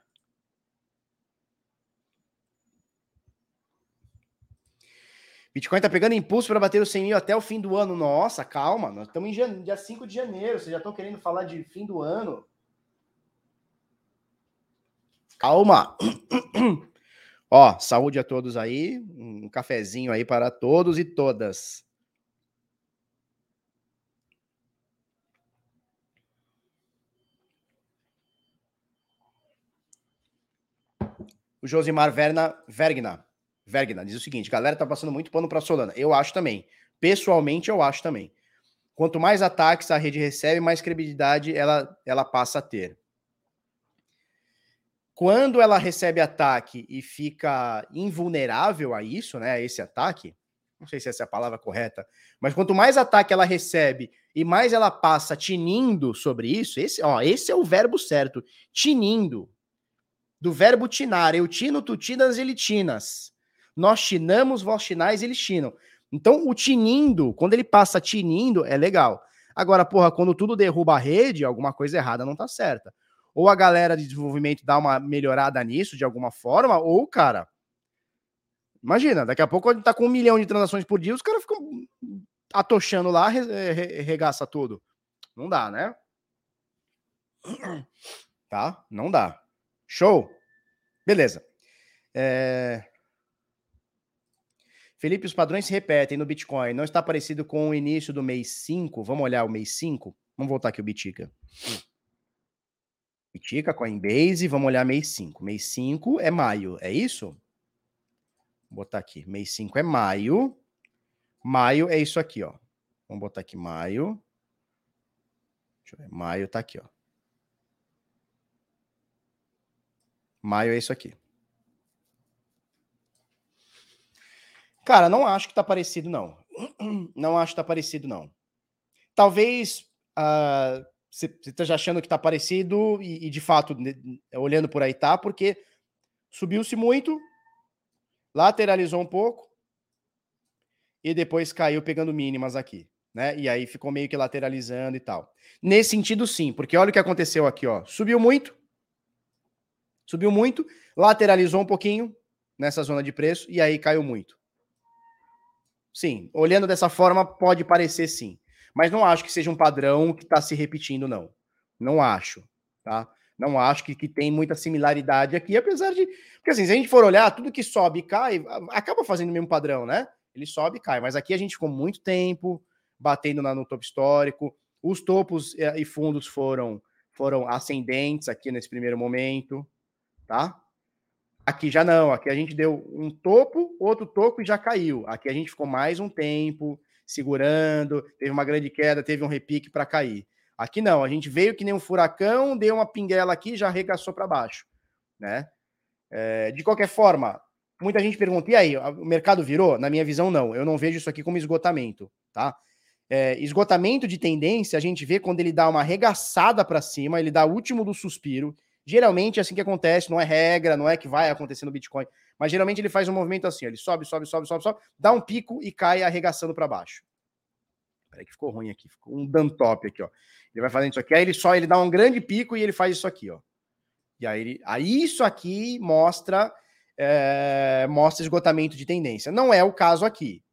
Bitcoin tá pegando impulso para bater os 100 mil até o fim do ano. Nossa, calma, nós estamos em dia 5 de janeiro. Vocês já estão querendo falar de fim do ano? Calma. Ó, saúde a todos aí. Um cafezinho aí para todos e todas. O Josimar Verna, Vergna, Vergna diz o seguinte: galera tá passando muito pano para Solana. Eu acho também. Pessoalmente, eu acho também. Quanto mais ataques a rede recebe, mais credibilidade ela, ela passa a ter. Quando ela recebe ataque e fica invulnerável a isso, né, a esse ataque, não sei se essa é a palavra correta, mas quanto mais ataque ela recebe e mais ela passa tinindo sobre isso, esse, ó, esse é o verbo certo, tinindo do verbo tinar. Eu tino, tu tinas, ele tinas. Nós tinamos, vós tinais, eles tinam. Então, o tinindo, quando ele passa tinindo, é legal. Agora, porra, quando tudo derruba a rede, alguma coisa errada não tá certa. Ou a galera de desenvolvimento dá uma melhorada nisso de alguma forma, ou, cara. Imagina, daqui a pouco a gente tá com um milhão de transações por dia, os caras ficam atochando lá, regaça tudo. Não dá, né? Tá? Não dá. Show? Beleza. É... Felipe, os padrões se repetem no Bitcoin. Não está parecido com o início do mês 5? Vamos olhar o mês 5? Vamos voltar aqui o Bitica. Bitica, Coinbase, vamos olhar mês 5. Mês 5 é maio, é isso? Vou botar aqui. Mês 5 é maio. Maio é isso aqui, ó. Vamos botar aqui maio. Deixa eu ver. Maio tá aqui, ó. Maio é isso aqui. Cara, não acho que tá parecido, não. Não acho que tá parecido, não. Talvez uh, você esteja achando que tá parecido e, e, de fato, olhando por aí tá, porque subiu-se muito, lateralizou um pouco e depois caiu pegando mínimas aqui, né? E aí ficou meio que lateralizando e tal. Nesse sentido, sim, porque olha o que aconteceu aqui, ó. Subiu muito, Subiu muito, lateralizou um pouquinho nessa zona de preço e aí caiu muito. Sim, olhando dessa forma, pode parecer sim. Mas não acho que seja um padrão que está se repetindo, não. Não acho, tá? Não acho que, que tem muita similaridade aqui, apesar de. Porque assim, se a gente for olhar, tudo que sobe e cai, acaba fazendo o mesmo padrão, né? Ele sobe e cai. Mas aqui a gente ficou muito tempo batendo na, no topo histórico. Os topos eh, e fundos foram, foram ascendentes aqui nesse primeiro momento tá? Aqui já não, aqui a gente deu um topo, outro topo e já caiu. Aqui a gente ficou mais um tempo segurando, teve uma grande queda, teve um repique para cair. Aqui não, a gente veio que nem um furacão, deu uma pinguela aqui já arregaçou para baixo, né? É, de qualquer forma, muita gente pergunta, e aí, o mercado virou? Na minha visão, não. Eu não vejo isso aqui como esgotamento, tá? É, esgotamento de tendência, a gente vê quando ele dá uma arregaçada para cima, ele dá o último do suspiro, Geralmente é assim que acontece, não é regra, não é que vai acontecer no Bitcoin, mas geralmente ele faz um movimento assim, ele sobe, sobe, sobe, sobe, sobe, dá um pico e cai arregaçando para baixo. Peraí que ficou ruim aqui, ficou um dantop aqui, ó. Ele vai fazendo isso aqui, aí ele só ele dá um grande pico e ele faz isso aqui, ó. E aí, ele, aí isso aqui mostra é, mostra esgotamento de tendência. Não é o caso aqui.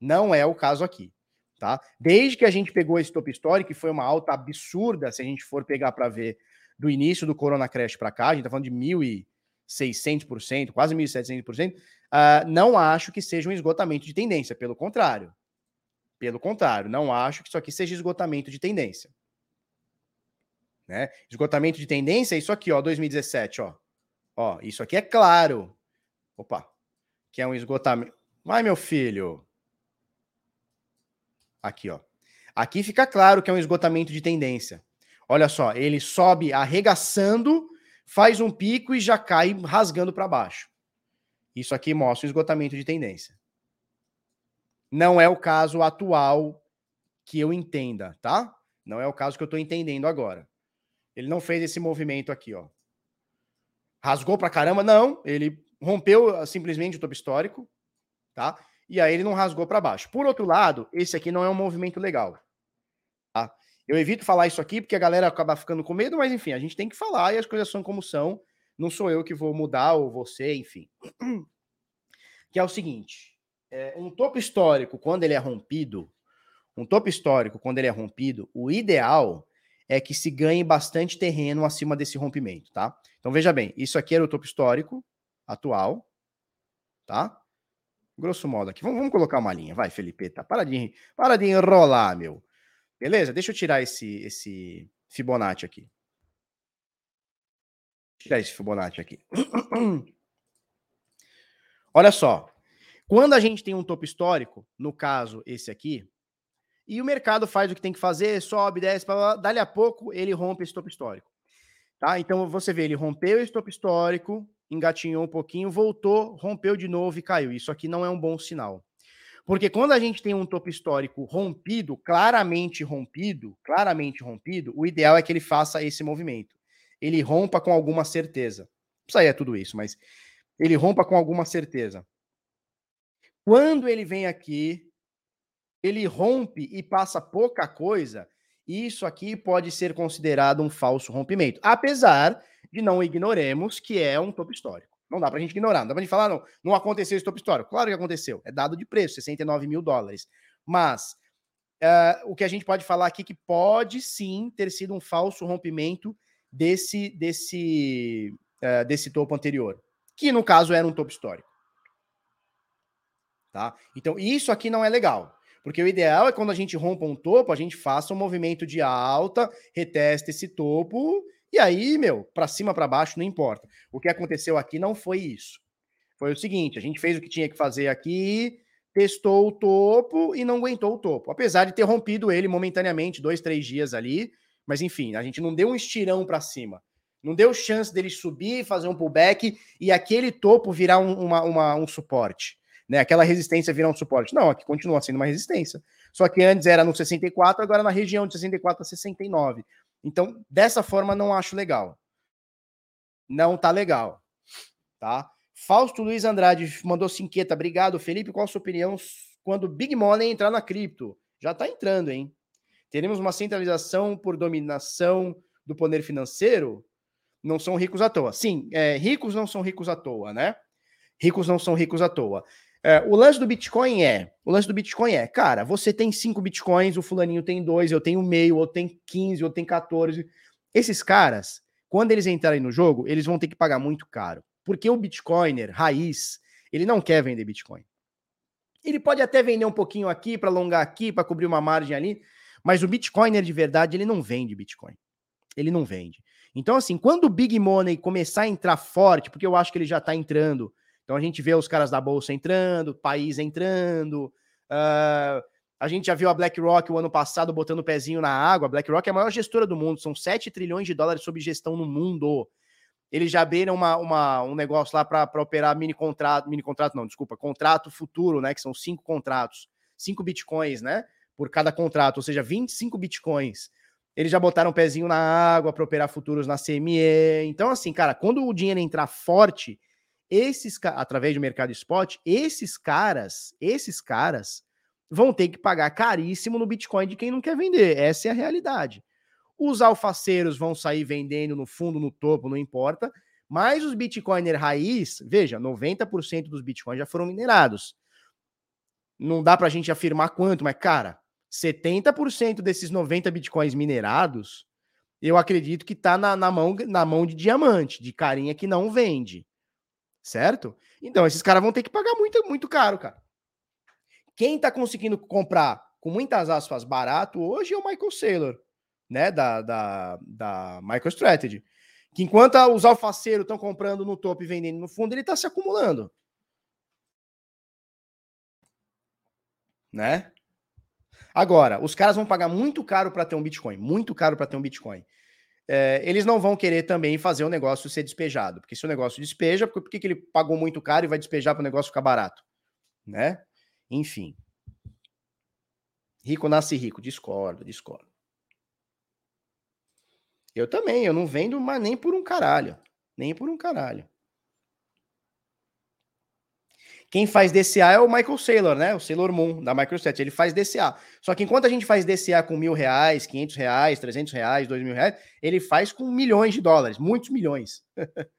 Não é o caso aqui. Tá? Desde que a gente pegou esse topo histórico, que foi uma alta absurda, se a gente for pegar para ver do início do Corona Crash para cá, a gente está falando de 1.600%, quase 1.700%, uh, ah, não acho que seja um esgotamento de tendência, pelo contrário. Pelo contrário, não acho que isso aqui seja esgotamento de tendência. Né? Esgotamento de tendência é isso aqui, ó, 2017, ó. Ó, isso aqui é claro. Opa, que é um esgotamento. Vai, meu filho. Aqui, ó. Aqui fica claro que é um esgotamento de tendência. Olha só, ele sobe arregaçando, faz um pico e já cai rasgando para baixo. Isso aqui mostra o esgotamento de tendência. Não é o caso atual que eu entenda, tá? Não é o caso que eu estou entendendo agora. Ele não fez esse movimento aqui, ó. Rasgou para caramba? Não, ele rompeu ah, simplesmente o topo histórico, tá? E aí ele não rasgou para baixo. Por outro lado, esse aqui não é um movimento legal. Eu evito falar isso aqui porque a galera acaba ficando com medo, mas enfim, a gente tem que falar e as coisas são como são. Não sou eu que vou mudar ou você, enfim. Que é o seguinte: é, um topo histórico, quando ele é rompido, um topo histórico, quando ele é rompido, o ideal é que se ganhe bastante terreno acima desse rompimento, tá? Então veja bem, isso aqui era o topo histórico, atual, tá? Grosso modo aqui. Vamos, vamos colocar uma linha, vai, Felipe, tá? Para de, para de enrolar, meu. Beleza? Deixa eu tirar esse, esse Fibonacci aqui. tirar esse Fibonacci aqui. Olha só. Quando a gente tem um topo histórico, no caso esse aqui, e o mercado faz o que tem que fazer, sobe, desce, dali a pouco ele rompe esse topo histórico. Tá? Então você vê, ele rompeu esse topo histórico, engatinhou um pouquinho, voltou, rompeu de novo e caiu. Isso aqui não é um bom sinal. Porque quando a gente tem um topo histórico rompido, claramente rompido, claramente rompido, o ideal é que ele faça esse movimento. Ele rompa com alguma certeza. Isso aí é tudo isso, mas ele rompa com alguma certeza. Quando ele vem aqui, ele rompe e passa pouca coisa, isso aqui pode ser considerado um falso rompimento. Apesar de não ignoremos que é um topo histórico. Não dá para a gente ignorar, não dá para a gente falar, não, não aconteceu esse topo histórico. Claro que aconteceu, é dado de preço, 69 mil dólares. Mas uh, o que a gente pode falar aqui é que pode sim ter sido um falso rompimento desse, desse, uh, desse topo anterior, que no caso era um topo histórico. Tá? Então, isso aqui não é legal. Porque o ideal é quando a gente rompa um topo, a gente faça um movimento de alta, retesta esse topo e aí, meu, para cima, para baixo, não importa. O que aconteceu aqui não foi isso. Foi o seguinte: a gente fez o que tinha que fazer aqui, testou o topo e não aguentou o topo. Apesar de ter rompido ele momentaneamente, dois, três dias ali. Mas enfim, a gente não deu um estirão para cima. Não deu chance dele subir, fazer um pullback e aquele topo virar um, uma, uma, um suporte. Né? Aquela resistência virar um suporte. Não, aqui continua sendo uma resistência. Só que antes era no 64, agora na região de 64 a 69. Então, dessa forma, não acho legal. Não tá legal. Tá? Fausto Luiz Andrade mandou cinqueta. Obrigado, Felipe. Qual a sua opinião quando Big Money entrar na cripto? Já tá entrando, hein? Teremos uma centralização por dominação do poder financeiro? Não são ricos à toa. Sim, é, ricos não são ricos à toa, né? Ricos não são ricos à toa. É, o lance do Bitcoin é, o lance do Bitcoin é, cara, você tem cinco Bitcoins, o fulaninho tem dois, eu tenho meio, ou tem 15, ou tem 14. Esses caras, quando eles entrarem no jogo, eles vão ter que pagar muito caro. Porque o Bitcoiner, raiz, ele não quer vender Bitcoin. Ele pode até vender um pouquinho aqui, para alongar aqui, para cobrir uma margem ali, mas o Bitcoiner de verdade, ele não vende Bitcoin. Ele não vende. Então, assim, quando o Big Money começar a entrar forte, porque eu acho que ele já está entrando, então a gente vê os caras da bolsa entrando, país entrando. Uh, a gente já viu a BlackRock o ano passado botando o pezinho na água. A BlackRock é a maior gestora do mundo, são 7 trilhões de dólares sob gestão no mundo. Eles já abriram uma, uma um negócio lá para operar mini contrato, mini contrato não, desculpa, contrato futuro, né? Que são cinco contratos, cinco bitcoins, né? Por cada contrato, ou seja, 25 bitcoins. Eles já botaram o pezinho na água para operar futuros na CME. Então, assim, cara, quando o dinheiro entrar forte, esses através do mercado spot, esses caras, esses caras vão ter que pagar caríssimo no Bitcoin de quem não quer vender. Essa é a realidade. Os alfaceiros vão sair vendendo no fundo, no topo, não importa, Mas os Bitcoiner raiz, veja, 90% dos Bitcoins já foram minerados. Não dá para a gente afirmar quanto, mas, cara, 70% desses 90 Bitcoins minerados, eu acredito que está na, na, mão, na mão de diamante, de carinha que não vende. Certo? Então, esses caras vão ter que pagar muito, muito caro, cara. Quem está conseguindo comprar com muitas aspas barato hoje é o Michael Saylor, né? Da, da, da MicroStrategy. Que enquanto os alfaceiros estão comprando no topo e vendendo no fundo, ele está se acumulando. Né? Agora, os caras vão pagar muito caro para ter um Bitcoin, muito caro para ter um Bitcoin. É, eles não vão querer também fazer o negócio ser despejado, porque se o negócio despeja, por que, que ele pagou muito caro e vai despejar para o negócio ficar barato? Né? Enfim. Rico nasce rico, discordo, discordo. Eu também, eu não vendo mas nem por um caralho. Nem por um caralho. Quem faz DCA é o Michael Saylor, né? O Sailor Moon, da Microsoft. Ele faz DCA. Só que enquanto a gente faz DCA com mil reais, quinhentos reais, trezentos reais, dois mil reais, ele faz com milhões de dólares, muitos milhões.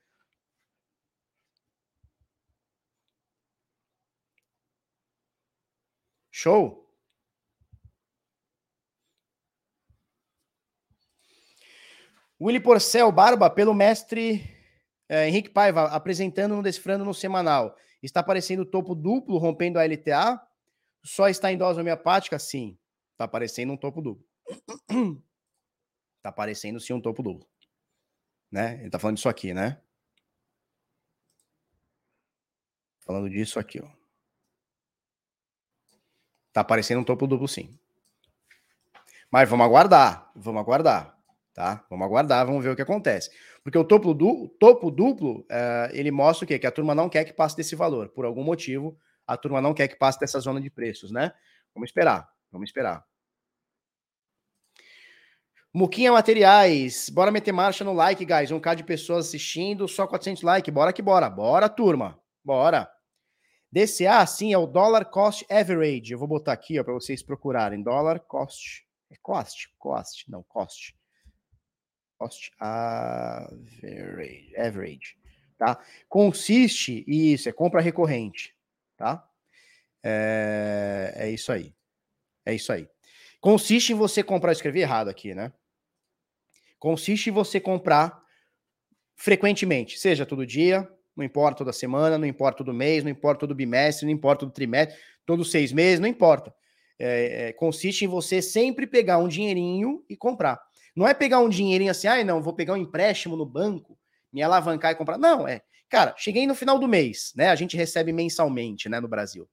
Show? Willy Porcel, Barba, pelo mestre é, Henrique Paiva, apresentando no Desfrando no semanal. Está aparecendo topo duplo, rompendo a LTA? Só está em dose homeopática? Sim. Está aparecendo um topo duplo. Está aparecendo sim um topo duplo. Né? Ele está falando disso aqui, né? Falando disso aqui, ó. Tá aparecendo um topo duplo, sim. Mas vamos aguardar. Vamos aguardar tá? Vamos aguardar, vamos ver o que acontece. Porque o topo, du topo duplo, uh, ele mostra o quê? Que a turma não quer que passe desse valor. Por algum motivo, a turma não quer que passe dessa zona de preços, né? Vamos esperar, vamos esperar. Muquinha Materiais, bora meter marcha no like, guys. Um K de pessoas assistindo, só 400 likes. Bora que bora, bora, turma, bora. DCA, sim, é o Dollar Cost Average. Eu vou botar aqui, ó, para vocês procurarem. Dollar Cost, é cost, cost, não, cost cost average, average, tá? Consiste, isso, é compra recorrente, tá? É, é isso aí. É isso aí. Consiste em você comprar, escrevi errado aqui, né? Consiste em você comprar frequentemente, seja todo dia, não importa toda semana, não importa todo mês, não importa todo bimestre, não importa todo trimestre, todos seis meses, não importa. É, é, consiste em você sempre pegar um dinheirinho e comprar. Não é pegar um dinheirinho assim, ai, ah, não, vou pegar um empréstimo no banco, me alavancar e comprar. Não, é. Cara, cheguei no final do mês, né? A gente recebe mensalmente, né, no Brasil.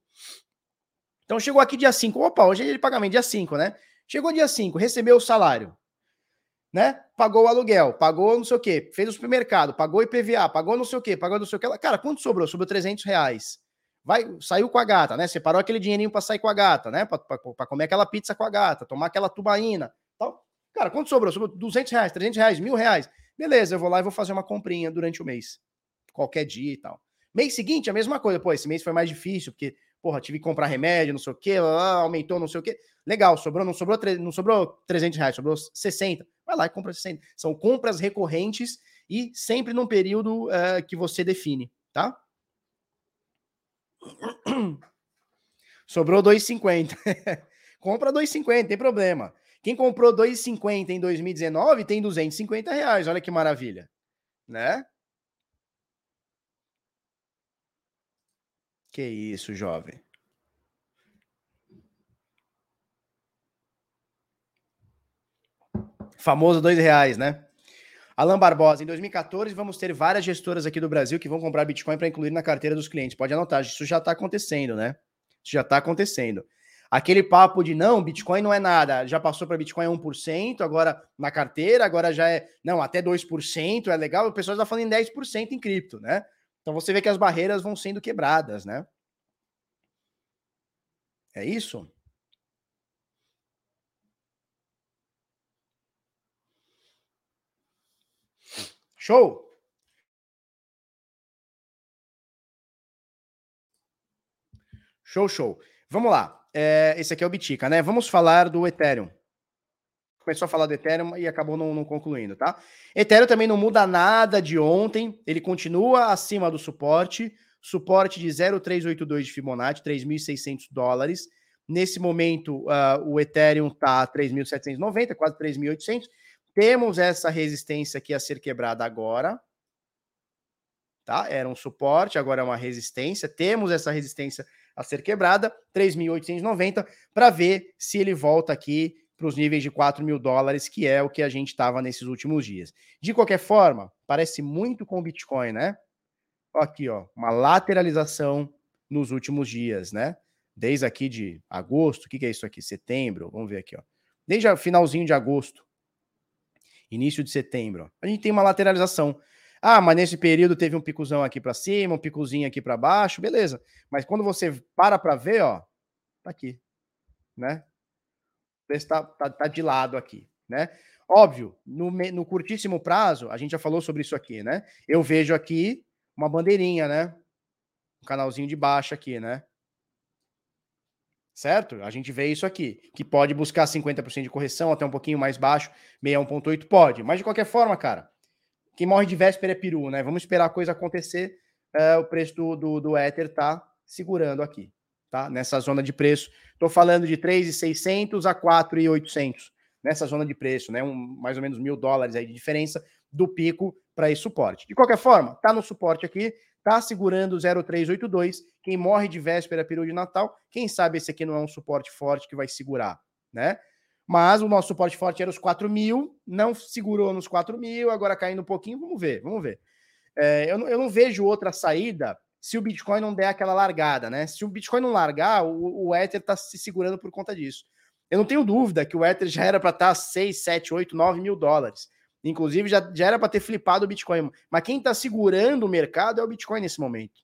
Então chegou aqui dia 5. Opa, hoje é dia de pagamento, dia 5, né? Chegou dia 5, recebeu o salário, né? Pagou o aluguel, pagou não sei o quê, fez o supermercado, pagou IPVA, pagou não sei o quê, pagou não sei o quê. Cara, quanto sobrou? Sobrou 300 reais. Vai, saiu com a gata, né? Separou aquele dinheirinho para sair com a gata, né? Para comer aquela pizza com a gata, tomar aquela tubaína. Cara, quanto sobrou? Sobrou 200 reais, 300 reais, mil reais. Beleza, eu vou lá e vou fazer uma comprinha durante o mês. Qualquer dia e tal. Mês seguinte, a mesma coisa. Pô, esse mês foi mais difícil, porque, porra, tive que comprar remédio, não sei o quê, aumentou, não sei o quê. Legal, sobrou, não sobrou, não sobrou 300 reais, sobrou 60. Vai lá e compra 60. São compras recorrentes e sempre num período uh, que você define, tá? Sobrou 2,50. Compra 2,50, tem problema. Quem comprou 2,50 em 2019 tem 250 reais. Olha que maravilha, né? Que isso, jovem. Famoso dois reais, né? Alan Barbosa, em 2014 vamos ter várias gestoras aqui do Brasil que vão comprar Bitcoin para incluir na carteira dos clientes. Pode anotar, isso já está acontecendo, né? Isso já está acontecendo. Aquele papo de não, Bitcoin não é nada, já passou para Bitcoin 1%, agora na carteira, agora já é, não, até 2%, é legal, o pessoal está falando em 10% em cripto, né? Então você vê que as barreiras vão sendo quebradas, né? É isso? Show! Show, show. Vamos lá é, esse aqui é o Bitica, né? Vamos falar do Ethereum. começou a falar do Ethereum e acabou não, não, concluindo, tá? Ethereum também não muda nada de ontem, ele continua acima do suporte, suporte de 0,382 de Fibonacci, 3.600 dólares. Nesse momento, uh, o Ethereum está 3.790, quase 3.800. Temos essa resistência aqui a ser quebrada agora, tá? Era um suporte, agora é uma resistência. Temos essa resistência a ser quebrada, 3.890, para ver se ele volta aqui para os níveis de 4 mil dólares, que é o que a gente estava nesses últimos dias. De qualquer forma, parece muito com o Bitcoin, né? Aqui, ó, uma lateralização nos últimos dias, né? Desde aqui de agosto, o que, que é isso aqui? Setembro, vamos ver aqui, ó. Desde o finalzinho de agosto, início de setembro, ó, a gente tem uma lateralização. Ah, mas nesse período teve um picuzão aqui para cima, um picuzinho aqui para baixo, beleza. Mas quando você para para ver, ó, tá aqui, né? Está tá, tá de lado aqui, né? Óbvio, no, no curtíssimo prazo, a gente já falou sobre isso aqui, né? Eu vejo aqui uma bandeirinha, né? Um canalzinho de baixo aqui, né? Certo? A gente vê isso aqui, que pode buscar 50% de correção, até um pouquinho mais baixo, 61.8 pode. Mas de qualquer forma, cara, quem morre de véspera é peru, né? Vamos esperar a coisa acontecer. Uh, o preço do, do, do Ether tá segurando aqui, tá? Nessa zona de preço. Estou falando de 3,600 a 4,800 nessa zona de preço, né? Um, mais ou menos mil dólares aí de diferença do pico para esse suporte. De qualquer forma, tá no suporte aqui, tá segurando 0,382. Quem morre de véspera, peru de Natal, quem sabe esse aqui não é um suporte forte que vai segurar, né? Mas o nosso suporte forte era os 4 mil, não segurou nos 4 mil, agora caindo um pouquinho, vamos ver, vamos ver. É, eu, não, eu, não, vejo outra saída se o Bitcoin não der aquela largada, né? Se o Bitcoin não largar, o, o Ether está se segurando por conta disso. Eu não tenho dúvida que o Ether já era para estar 6, 7, 8, 9 mil dólares. Inclusive, já, já era para ter flipado o Bitcoin. Mas quem está segurando o mercado é o Bitcoin nesse momento.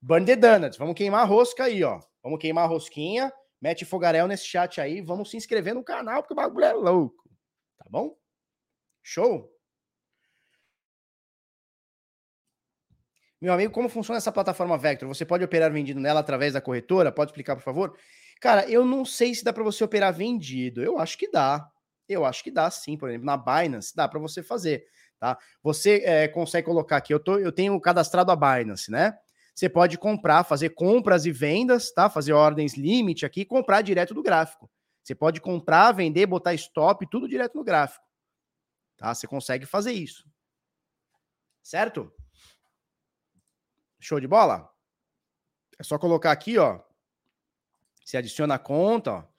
Burn the Donuts. Vamos queimar a rosca aí, ó. Vamos queimar a rosquinha. Mete fogarel nesse chat aí, vamos se inscrever no canal, porque o bagulho é louco. Tá bom? Show? Meu amigo, como funciona essa plataforma Vector? Você pode operar vendido nela através da corretora? Pode explicar, por favor? Cara, eu não sei se dá para você operar vendido. Eu acho que dá. Eu acho que dá sim, por exemplo, na Binance dá para você fazer, tá? Você é, consegue colocar aqui, eu, tô, eu tenho cadastrado a Binance, né? Você pode comprar, fazer compras e vendas, tá? Fazer ordens limite aqui comprar direto do gráfico. Você pode comprar, vender, botar stop, tudo direto no gráfico. Tá? Você consegue fazer isso. Certo? Show de bola? É só colocar aqui, ó. Você adiciona a conta, ó.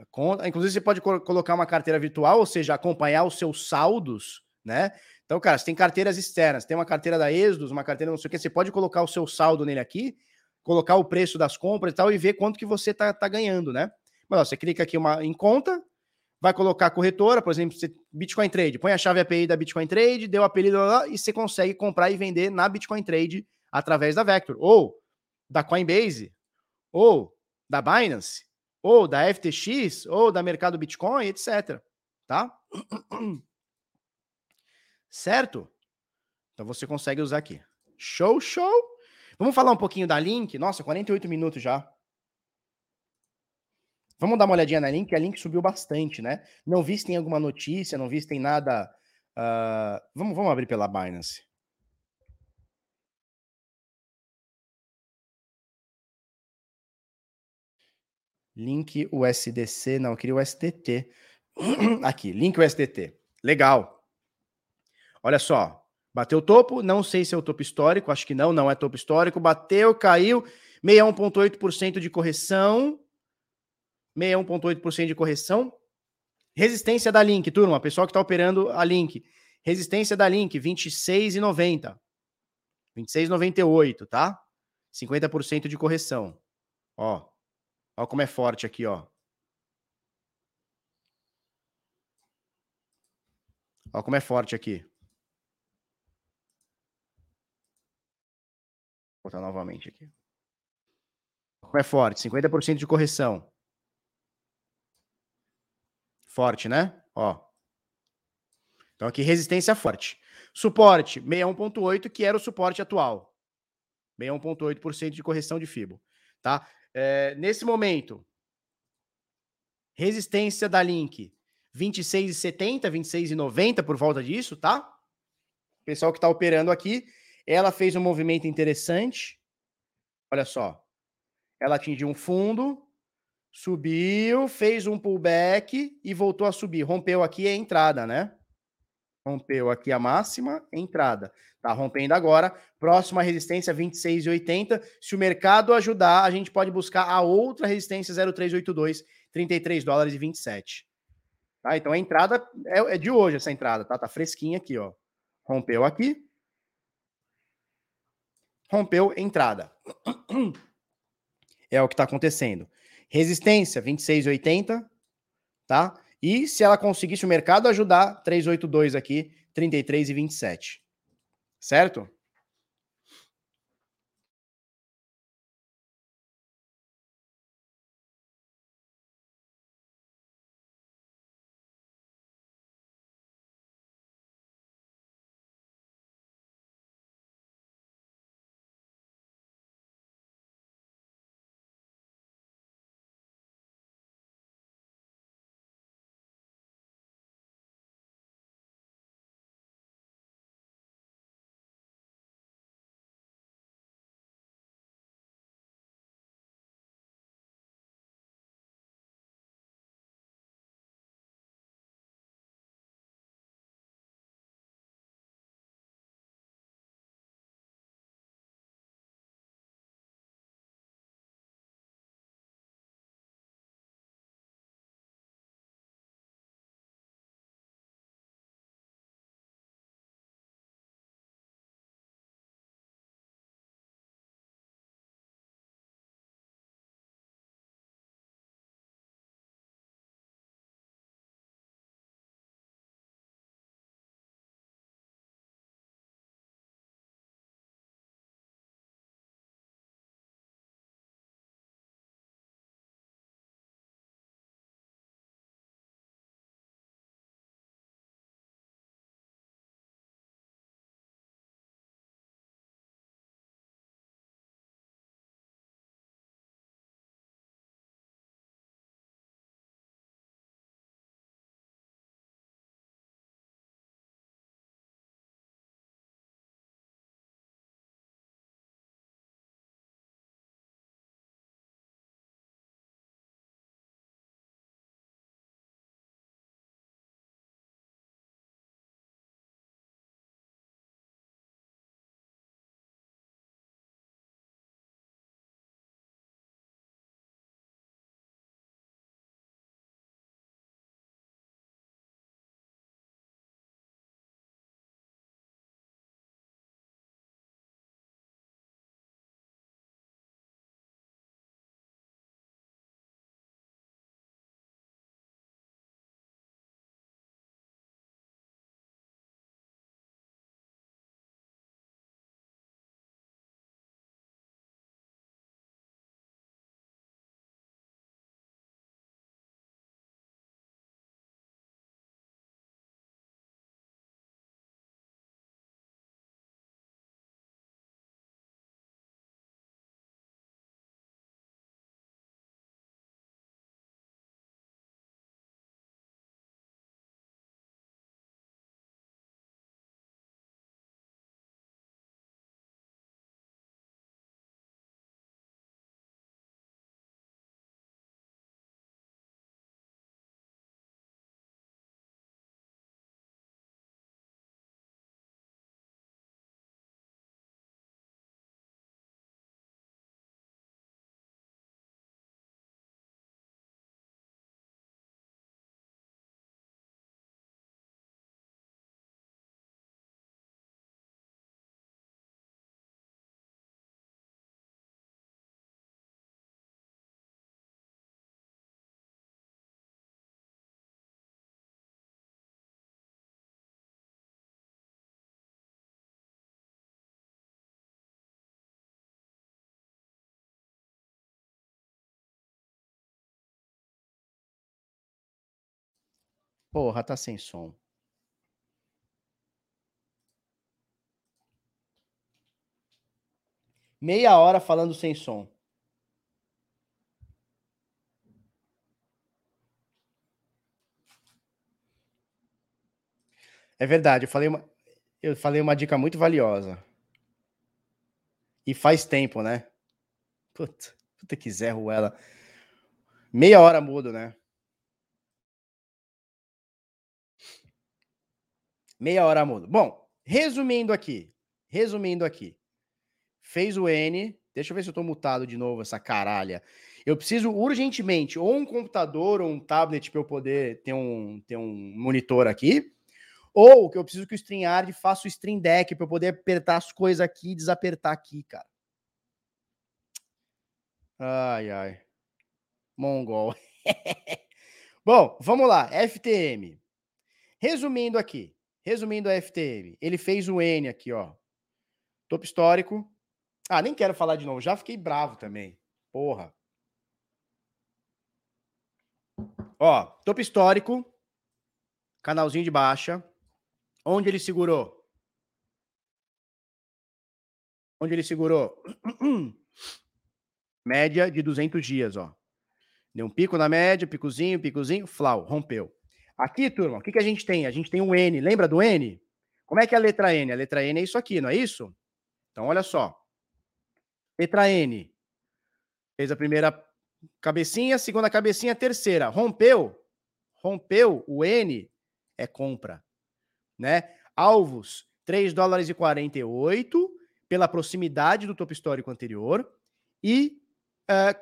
A conta. Inclusive, você pode colocar uma carteira virtual, ou seja, acompanhar os seus saldos, né? Então, cara, você tem carteiras externas, tem uma carteira da Exodus, uma carteira não sei o que, você pode colocar o seu saldo nele aqui, colocar o preço das compras e tal, e ver quanto que você tá, tá ganhando, né? Mas ó, você clica aqui uma, em conta, vai colocar a corretora, por exemplo, você, Bitcoin Trade, põe a chave API da Bitcoin Trade, deu o apelido lá, e você consegue comprar e vender na Bitcoin Trade através da Vector, ou da Coinbase, ou da Binance, ou da FTX, ou da Mercado Bitcoin, etc. Tá? certo? Então você consegue usar aqui. Show, show. Vamos falar um pouquinho da Link? Nossa, 48 minutos já. Vamos dar uma olhadinha na Link, a Link subiu bastante, né? Não vi se tem alguma notícia, não vi se tem nada. Uh... Vamos, vamos abrir pela Binance. Link USDC, não, eu queria o SDT. Aqui, link USDT. Legal. Olha só, bateu o topo, não sei se é o topo histórico, acho que não, não é topo histórico. Bateu, caiu, 61,8% de correção. 61,8% de correção. Resistência da Link, turma, pessoal que está operando a Link. Resistência da Link, 26,90. 26,98, tá? 50% de correção. Ó. Ó como é forte aqui, ó. Ó como é forte aqui. Vou botar novamente aqui. É forte? 50% de correção. Forte, né? Ó. Então aqui resistência forte. Suporte 61.8, que era o suporte atual. 61.8% de correção de FIBO, tá? É, nesse momento, Resistência da Link 26,70, 26,90 por volta disso, tá? O pessoal que está operando aqui, ela fez um movimento interessante. Olha só. Ela atingiu um fundo, subiu, fez um pullback e voltou a subir. Rompeu aqui a entrada, né? Rompeu aqui a máxima, entrada. Tá rompendo agora. Próxima resistência 26,80. Se o mercado ajudar, a gente pode buscar a outra resistência 0382, 33 dólares e 27. Tá? Então a entrada é, é de hoje essa entrada, tá? Tá fresquinha aqui, ó. Rompeu aqui. Rompeu entrada. É o que está acontecendo. Resistência 26,80, tá? E se ela conseguisse o mercado ajudar, 382 aqui, 33 e 27. Certo? Porra, tá sem som. Meia hora falando sem som. É verdade, eu falei uma, eu falei uma dica muito valiosa. E faz tempo, né? Puta, puta que Zé Ruela. Meia hora mudo, né? Meia hora mudo. Bom, resumindo aqui. Resumindo aqui. Fez o N. Deixa eu ver se eu tô mutado de novo, essa caralha. Eu preciso urgentemente ou um computador ou um tablet para eu poder ter um, ter um monitor aqui. Ou que eu preciso que o StreamYard faça o Stream Deck para eu poder apertar as coisas aqui e desapertar aqui, cara. Ai, ai. Mongol. Bom, vamos lá. FTM. Resumindo aqui. Resumindo a FTM. Ele fez o N aqui, ó. Topo histórico. Ah, nem quero falar de novo. Já fiquei bravo também. Porra. Ó, topo histórico. Canalzinho de baixa. Onde ele segurou? Onde ele segurou? Média de 200 dias, ó. Deu um pico na média, picozinho, picozinho, flau, rompeu. Aqui, turma, o que, que a gente tem? A gente tem um N. Lembra do N? Como é que é a letra N? A letra N é isso aqui, não é isso? Então, olha só. Letra N. Fez a primeira cabecinha, segunda cabecinha, terceira. Rompeu. Rompeu o N é compra, né? Alvos 3 dólares e 48 pela proximidade do topo histórico anterior e uh,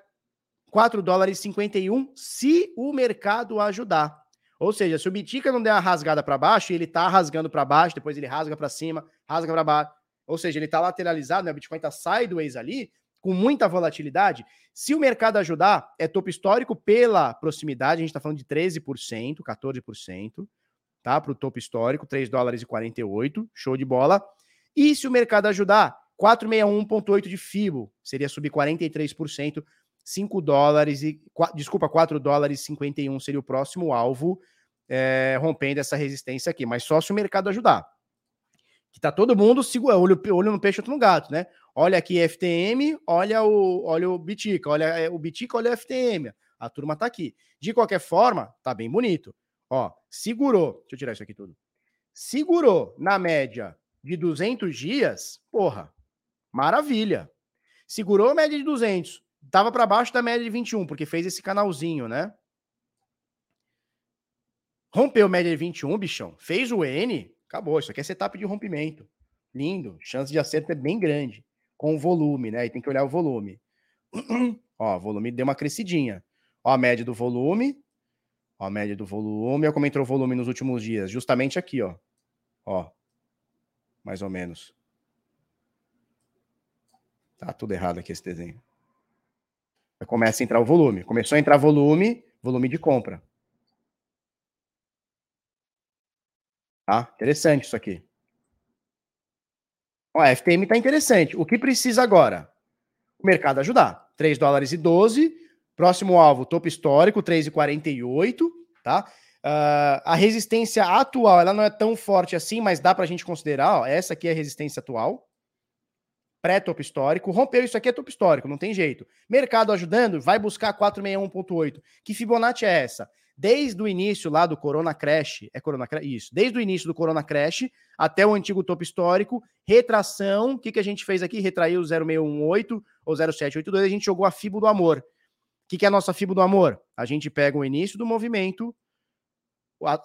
4 dólares e 51 se o mercado ajudar. Ou seja, se o Bitica não der uma rasgada para baixo, ele tá rasgando para baixo, depois ele rasga para cima, rasga para baixo. Ou seja, ele tá lateralizado, né? O Bitcoin tá sideways ali, com muita volatilidade. Se o mercado ajudar, é topo histórico pela proximidade, a gente tá falando de 13%, 14%, tá? Para o topo histórico, 3 dólares e 48, show de bola. E se o mercado ajudar, 461.8 de FIBO, seria subir 43%, 5 dólares e. Desculpa, 4 dólares e 51 seria o próximo alvo, é, rompendo essa resistência aqui. Mas só se o mercado ajudar. Que tá todo mundo segura, olho, olho no peixe, outro no gato, né? Olha aqui FTM, olha o, olha o Bitica, olha é, o Bitica, olha o FTM. A turma tá aqui. De qualquer forma, tá bem bonito. Ó, segurou. Deixa eu tirar isso aqui tudo. Segurou na média de 200 dias, porra, maravilha. Segurou a média de 200, Tava para baixo da média de 21, porque fez esse canalzinho, né? Rompeu média de 21, bichão. Fez o N, acabou. Isso aqui é setup de rompimento. Lindo. Chance de acerto é bem grande. Com o volume, né? E tem que olhar o volume. Ó, volume deu uma crescidinha. Ó, a média do volume. Ó, a média do volume. Olha como entrou o volume nos últimos dias. Justamente aqui, ó. Ó. Mais ou menos. Tá tudo errado aqui esse desenho. Começa a entrar o volume. Começou a entrar volume, volume de compra. Tá? Interessante isso aqui. Ó, a FTM tá interessante. O que precisa agora? O mercado ajudar. 3 dólares e 12. Próximo alvo, topo histórico, 3,48. Tá? Uh, a resistência atual, ela não é tão forte assim, mas dá para a gente considerar. Ó, essa aqui é a resistência atual pré-topo histórico, rompeu isso aqui é topo histórico, não tem jeito. Mercado ajudando, vai buscar 461.8. Que Fibonacci é essa? Desde o início lá do Corona Crash, é Corona Crash? Isso, desde o início do Corona Crash até o antigo topo histórico, retração, o que, que a gente fez aqui? Retraiu o 0618 ou 0782, a gente jogou a Fibo do Amor. O que, que é a nossa Fibo do Amor? A gente pega o início do movimento,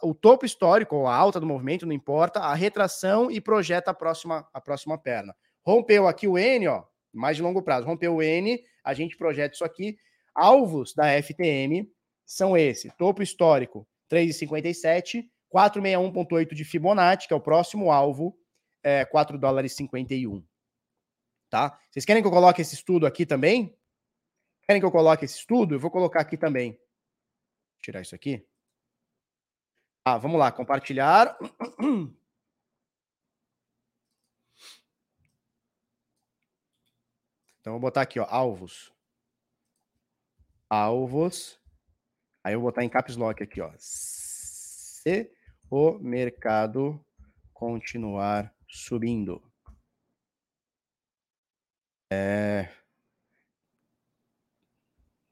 o topo histórico, ou a alta do movimento, não importa, a retração e projeta a próxima, a próxima perna. Rompeu aqui o N, ó, mais de longo prazo. Rompeu o N, a gente projeta isso aqui. Alvos da FTM são esse: topo histórico 3,57, 461,8 de Fibonacci, que é o próximo alvo, é 4 dólares 51. Tá? Vocês querem que eu coloque esse estudo aqui também? Querem que eu coloque esse estudo? Eu vou colocar aqui também. Vou tirar isso aqui. Ah, vamos lá, compartilhar. Então, vou botar aqui, ó, alvos. Alvos. Aí eu vou botar em caps lock aqui, ó. Se o mercado continuar subindo. É...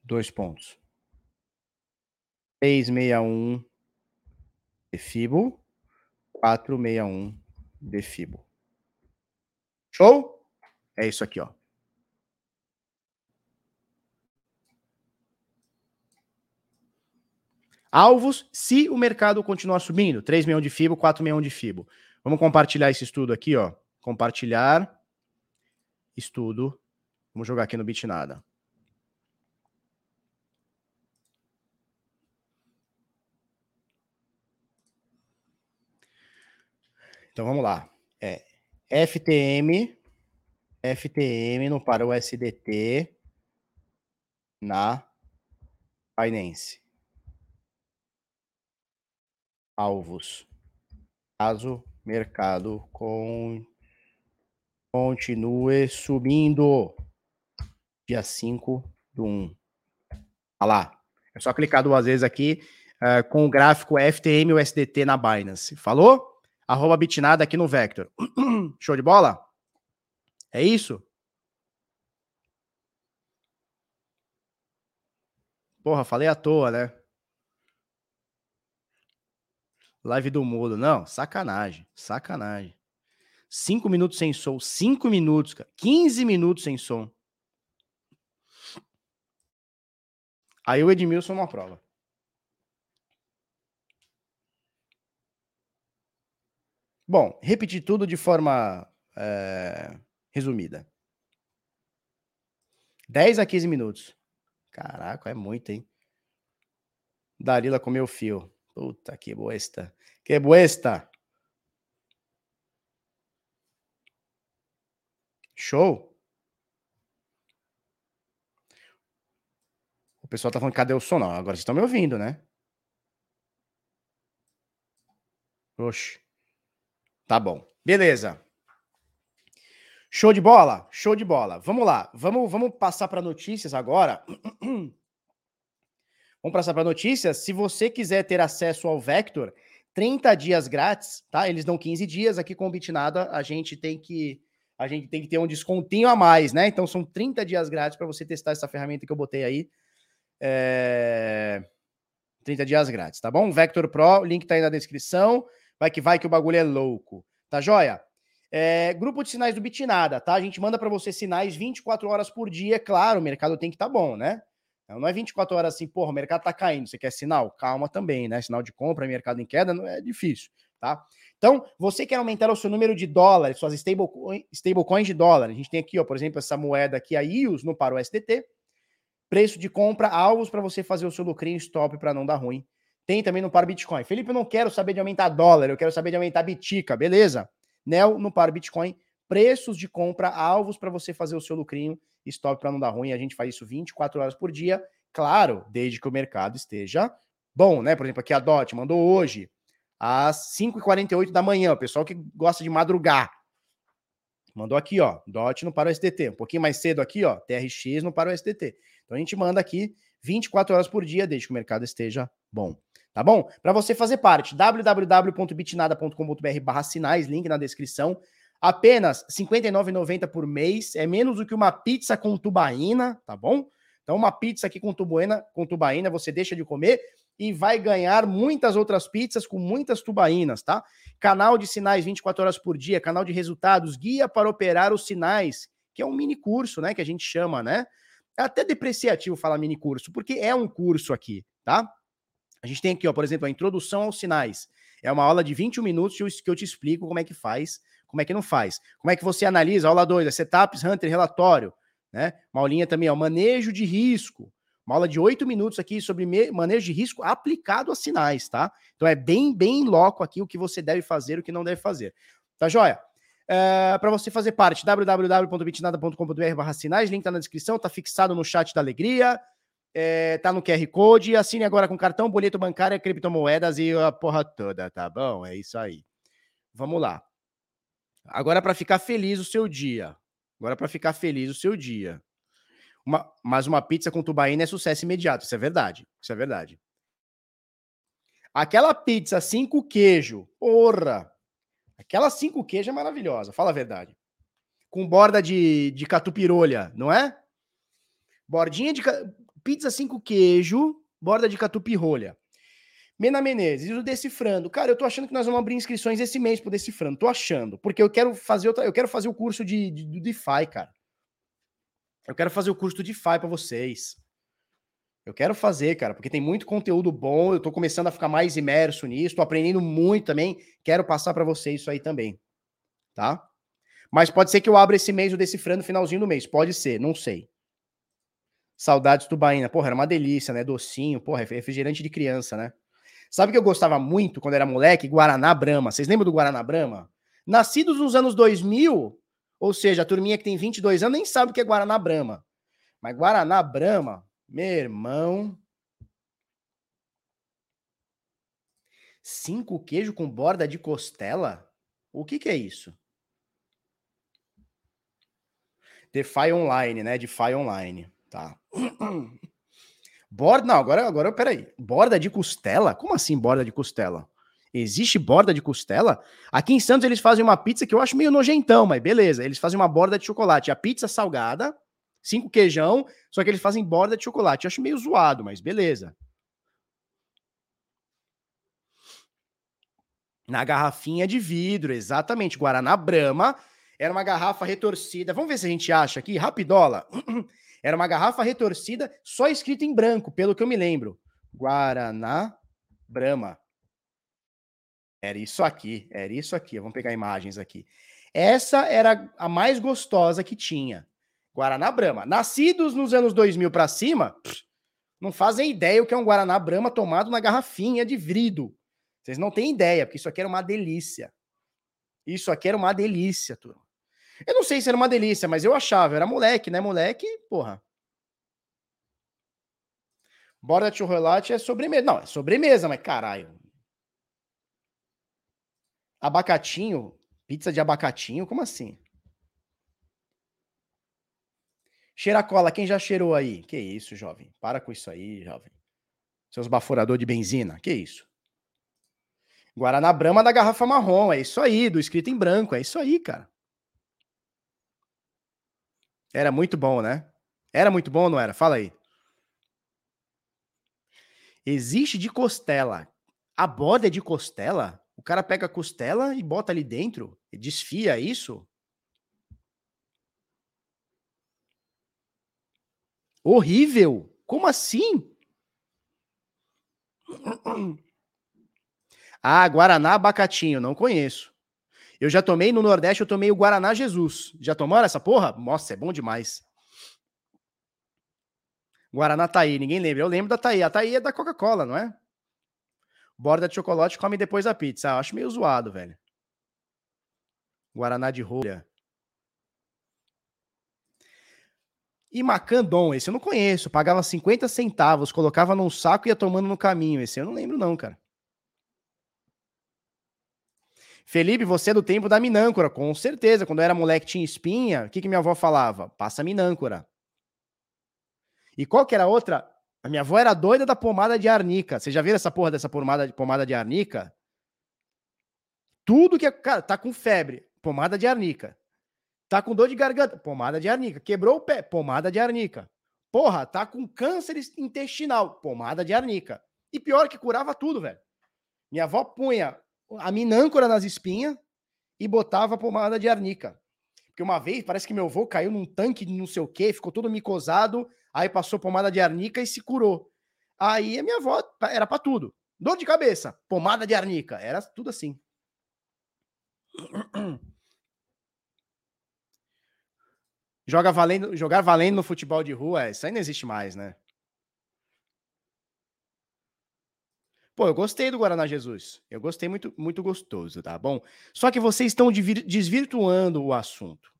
Dois pontos. 661 de Fibo. 461 de FIBO. Show? É isso aqui, ó. Alvos, se o mercado continuar subindo, 3 milhões de FIBO, 4 milhões de FIBO. Vamos compartilhar esse estudo aqui, ó. Compartilhar estudo. Vamos jogar aqui no Bitnada. Então vamos lá. É FTM, FTM no para o SDT na Binance. Alvos. Caso mercado com continue subindo. Dia 5 do 1. Olha lá. É só clicar duas vezes aqui uh, com o gráfico FTM ou SDT na Binance. Falou? arroba bitnada aqui no Vector. Show de bola? É isso? Porra, falei à toa, né? Live do mudo. Não, sacanagem. Sacanagem. Cinco minutos sem som. Cinco minutos, cara. 15 minutos sem som. Aí o Edmilson não aprova. Bom, repetir tudo de forma é, resumida. 10 a 15 minutos. Caraca, é muito, hein? Darila comeu fio. Puta que boesta. Que boesta. Show. O pessoal tá falando, cadê o som? Não, agora vocês estão me ouvindo, né? Oxe. Tá bom. Beleza. Show de bola? Show de bola. Vamos lá. Vamos, vamos passar para notícias agora. vamos passar para notícias. Se você quiser ter acesso ao Vector, 30 dias grátis, tá? Eles dão 15 dias. Aqui com o Bitnada, a gente tem que a gente tem que ter um descontinho a mais, né? Então são 30 dias grátis para você testar essa ferramenta que eu botei aí. É... 30 dias grátis, tá bom? Vector Pro, link tá aí na descrição. Vai que vai que o bagulho é louco. Tá joia? É, grupo de sinais do Bitnada, tá? A gente manda para você sinais 24 horas por dia. Claro, o mercado tem que estar tá bom, né? Não é 24 horas assim, porra, o mercado tá caindo, você quer sinal? Calma também, né? Sinal de compra, mercado em queda, não é difícil, tá? Então, você quer aumentar o seu número de dólares, suas stablecoins stable de dólar. A gente tem aqui, ó, por exemplo, essa moeda aqui, a IOS, no para o SDT. Preço de compra, alvos para você fazer o seu lucrinho stop para não dar ruim. Tem também no Par Bitcoin. Felipe, eu não quero saber de aumentar dólar, eu quero saber de aumentar bitica, beleza? Nel no Par Bitcoin, preços de compra, alvos para você fazer o seu lucrinho, stop para não dar ruim. A gente faz isso 24 horas por dia, claro, desde que o mercado esteja bom, né? Por exemplo, aqui a DOT mandou hoje, às 5h48 da manhã, o pessoal que gosta de madrugar. Mandou aqui, ó, DOT no para o SDT. Um pouquinho mais cedo aqui, ó, TRX no para o SDT. Então a gente manda aqui 24 horas por dia, desde que o mercado esteja bom. Tá bom? Para você fazer parte, www.bitnada.com.br barra sinais, link na descrição. Apenas R$ 59,90 por mês, é menos do que uma pizza com tubaína, tá bom? Então, uma pizza aqui com tubaína, com tubaína, você deixa de comer e vai ganhar muitas outras pizzas com muitas tubaínas, tá? Canal de sinais 24 horas por dia, canal de resultados, guia para operar os sinais, que é um mini curso, né, que a gente chama, né? É até depreciativo falar mini curso, porque é um curso aqui, tá? A gente tem aqui, ó, por exemplo, a introdução aos sinais. É uma aula de 21 minutos que eu te explico como é que faz, como é que não faz. Como é que você analisa, aula 2, é setups, hunter, relatório, né? Uma aulinha também, ó, manejo de risco. Uma aula de 8 minutos aqui sobre manejo de risco aplicado a sinais, tá? Então é bem, bem loco aqui o que você deve fazer, o que não deve fazer. Tá joia? É, para você fazer parte, www.bitnada.com.br sinais, link tá na descrição, tá fixado no chat da alegria é, tá no QR Code. Assine agora com cartão, boleto bancário, criptomoedas e a porra toda, tá bom? É isso aí. Vamos lá. Agora para ficar feliz o seu dia. Agora para ficar feliz o seu dia. Uma, mas uma pizza com tubaína é sucesso imediato. Isso é verdade. Isso é verdade. Aquela pizza cinco queijo, porra. Aquela cinco queijo é maravilhosa. Fala a verdade. Com borda de, de catupirolha, não é? Bordinha de pizza cinco queijo, borda de catupi rolha. Mena Menezes, o Decifrando. Cara, eu tô achando que nós vamos abrir inscrições esse mês pro Decifrando. Tô achando. Porque eu quero fazer outra, eu quero fazer o curso de, de, do DeFi, cara. Eu quero fazer o curso do DeFi para vocês. Eu quero fazer, cara, porque tem muito conteúdo bom. Eu tô começando a ficar mais imerso nisso, tô aprendendo muito também. Quero passar para vocês isso aí também. Tá? Mas pode ser que eu abra esse mês o Decifrando finalzinho do mês. Pode ser, não sei. Saudades do Baína. Porra, era uma delícia, né? Docinho. Porra, refrigerante de criança, né? Sabe que eu gostava muito quando era moleque? Guaraná Brama. Vocês lembram do Guaraná Brama? Nascidos nos anos 2000, ou seja, a turminha que tem 22 anos nem sabe o que é Guaraná Brama. Mas Guaraná Brama, meu irmão. Cinco queijo com borda de costela? O que, que é isso? DeFi Online, né? DeFi Online. Tá. Borda, não, agora, agora, peraí. Borda de costela? Como assim borda de costela? Existe borda de costela? Aqui em Santos eles fazem uma pizza que eu acho meio nojentão, mas beleza. Eles fazem uma borda de chocolate. A pizza salgada, cinco queijão, só que eles fazem borda de chocolate. Eu acho meio zoado, mas beleza. Na garrafinha de vidro, exatamente. Guaraná Brahma. Era uma garrafa retorcida. Vamos ver se a gente acha aqui, rapidola. Era uma garrafa retorcida, só escrito em branco, pelo que eu me lembro. Guaraná Brahma. Era isso aqui, era isso aqui. Vamos pegar imagens aqui. Essa era a mais gostosa que tinha. Guaraná Brahma. Nascidos nos anos 2000 para cima, não fazem ideia o que é um Guaraná Brahma tomado na garrafinha de vidro. Vocês não têm ideia, porque isso aqui era uma delícia. Isso aqui era uma delícia, turma. Eu não sei se era uma delícia, mas eu achava. Era moleque, né? Moleque, porra. Borda de chocolate é sobremesa. Não, é sobremesa, mas caralho. Abacatinho? Pizza de abacatinho? Como assim? Cheira cola, quem já cheirou aí? Que isso, jovem? Para com isso aí, jovem. Seus baforador de benzina. Que isso? Guaraná Brama da garrafa marrom. É isso aí, do escrito em branco. É isso aí, cara. Era muito bom, né? Era muito bom ou não era? Fala aí. Existe de costela. A borda é de costela? O cara pega a costela e bota ali dentro? Desfia isso? Horrível! Como assim? Ah, Guaraná Abacatinho, não conheço. Eu já tomei no Nordeste, eu tomei o Guaraná Jesus. Já tomaram essa porra? Nossa, é bom demais. Guaraná Taí, ninguém lembra. Eu lembro da Taí. A Taí é da Coca-Cola, não é? Borda de chocolate come depois da pizza. Eu acho meio zoado, velho. Guaraná de rolha. E Macandon, esse eu não conheço. Pagava 50 centavos, colocava num saco e ia tomando no caminho. Esse eu não lembro, não, cara. Felipe, você é do tempo da minâncora, com certeza. Quando eu era moleque tinha espinha, o que, que minha avó falava? Passa minâncora. E qual que era a outra? A minha avó era doida da pomada de arnica. Você já viu essa porra dessa pomada de, pomada de arnica? Tudo que é. Cara, tá com febre, pomada de arnica. Tá com dor de garganta, pomada de arnica. Quebrou o pé, pomada de arnica. Porra, tá com câncer intestinal, pomada de arnica. E pior que curava tudo, velho. Minha avó punha a minâncora nas espinhas e botava pomada de arnica. Porque uma vez, parece que meu avô caiu num tanque de não sei o que, ficou todo micosado, aí passou pomada de arnica e se curou. Aí a minha avó era para tudo. Dor de cabeça, pomada de arnica, era tudo assim. Joga valendo, jogar valendo no futebol de rua, isso aí não existe mais, né? Pô, eu gostei do Guaraná Jesus. Eu gostei muito, muito gostoso, tá bom? Só que vocês estão desvirtuando o assunto.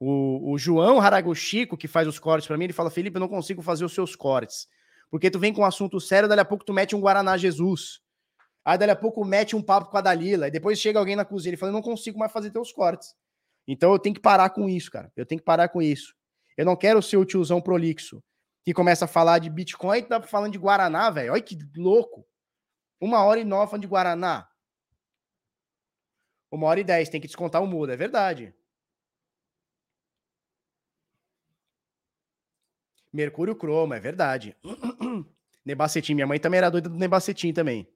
O, o João Haraguchico, que faz os cortes para mim, ele fala: Felipe, eu não consigo fazer os seus cortes. Porque tu vem com um assunto sério, dali a pouco tu mete um Guaraná Jesus. Aí dali a pouco mete um papo com a Dalila. E depois chega alguém na cozinha e fala: Eu não consigo mais fazer teus cortes. Então eu tenho que parar com isso, cara. Eu tenho que parar com isso. Eu não quero ser o tiozão prolixo que começa a falar de Bitcoin e tá falando de Guaraná, velho. Olha que louco. Uma hora e nove falando de Guaraná. Uma hora e dez, tem que descontar o mudo, é verdade. Mercúrio Croma, é verdade. Nebacetim, minha mãe também era doida do Nebacetim também.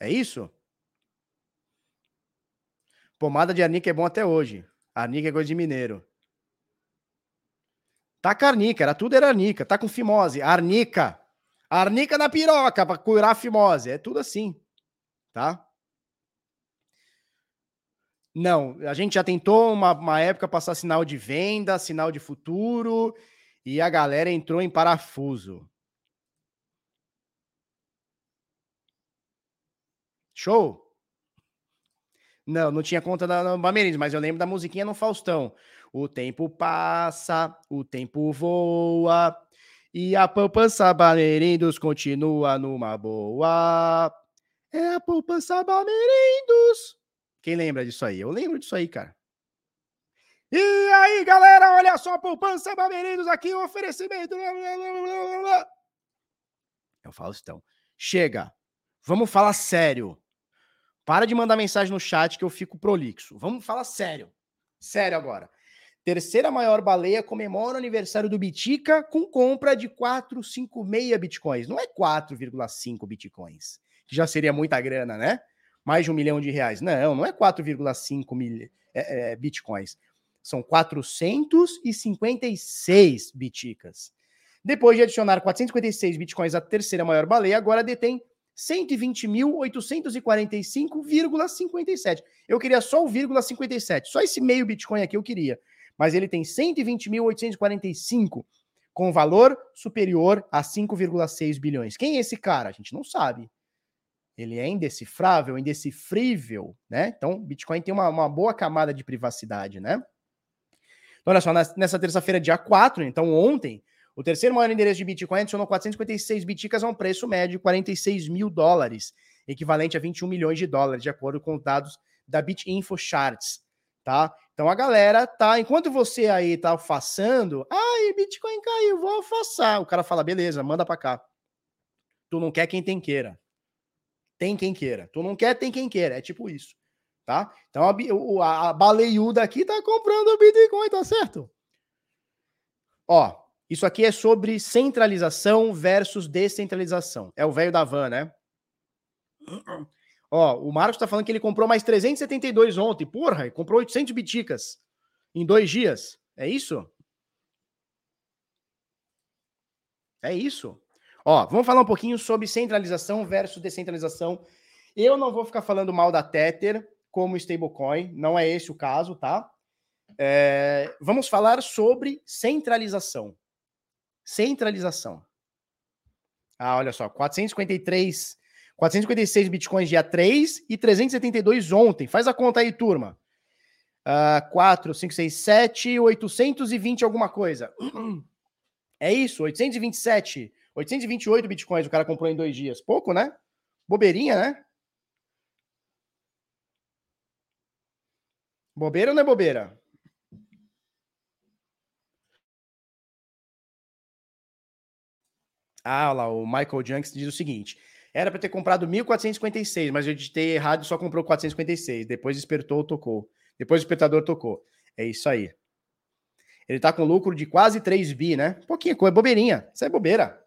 É isso? Pomada de arnica é bom até hoje. Arnica é coisa de mineiro. Tá com arnica, era tudo era arnica. Tá com fimose, arnica. Arnica na piroca para curar a fimose. É tudo assim, tá? Não, a gente já tentou uma, uma época passar sinal de venda, sinal de futuro, e a galera entrou em parafuso. Show? Não, não tinha conta da Bamerindos, mas eu lembro da musiquinha no Faustão. O tempo passa, o tempo voa, e a poupança Bamerindos continua numa boa. É a poupança Bamerindos. Quem lembra disso aí? Eu lembro disso aí, cara. E aí, galera, olha só a poupança Bamerindos aqui, o oferecimento. É o Faustão. Chega. Vamos falar sério. Para de mandar mensagem no chat que eu fico prolixo. Vamos falar sério. Sério agora. Terceira maior baleia comemora o aniversário do Bitica com compra de 456 bitcoins. Não é 4,5 bitcoins, que já seria muita grana, né? Mais de um milhão de reais. Não, não é 4,5 mil é, é, bitcoins. São 456 biticas. Depois de adicionar 456 bitcoins à terceira maior baleia, agora detém 120.845,57. Eu queria só o vírgula 57, só esse meio Bitcoin aqui eu queria. Mas ele tem 120.845 com valor superior a 5,6 bilhões. Quem é esse cara? A gente não sabe. Ele é indecifrável, indecifrível, né? Então, Bitcoin tem uma, uma boa camada de privacidade, né? Então, olha só, nessa terça-feira, dia 4, então ontem, o terceiro maior endereço de Bitcoin adicionou 456 biticas a um preço médio de 46 mil dólares, equivalente a 21 milhões de dólares, de acordo com os dados da BitInfo Charts, tá? Então a galera tá, enquanto você aí tá alfaçando, ai, Bitcoin caiu, vou alfaçar. O cara fala, beleza, manda para cá. Tu não quer quem tem queira. Tem quem queira. Tu não quer, tem quem queira. É tipo isso, tá? Então a, a, a baleiuda aqui tá comprando o Bitcoin, tá certo? Ó, isso aqui é sobre centralização versus descentralização. É o velho da van, né? Ó, o Marcos tá falando que ele comprou mais 372 ontem. Porra, comprou 800 biticas em dois dias. É isso? É isso. Ó, vamos falar um pouquinho sobre centralização versus descentralização. Eu não vou ficar falando mal da Tether como stablecoin, não é esse o caso, tá? É, vamos falar sobre centralização. Centralização. Ah, olha só, 453, 456 bitcoins dia 3 e 372 ontem. Faz a conta aí, turma. Uh, 4, 5, 6, 7, 820 alguma coisa. É isso, 827, 828 bitcoins o cara comprou em dois dias. Pouco, né? Bobeirinha, né? Bobeira ou não é bobeira? Ah, lá, o Michael Junks diz o seguinte: era para ter comprado 1456, mas eu digitei errado e só comprou 456. Depois despertou, tocou. Depois o despertador tocou. É isso aí. Ele tá com lucro de quase 3 bi, né? Pouquinho coisa, bobeirinha. Isso é bobeira.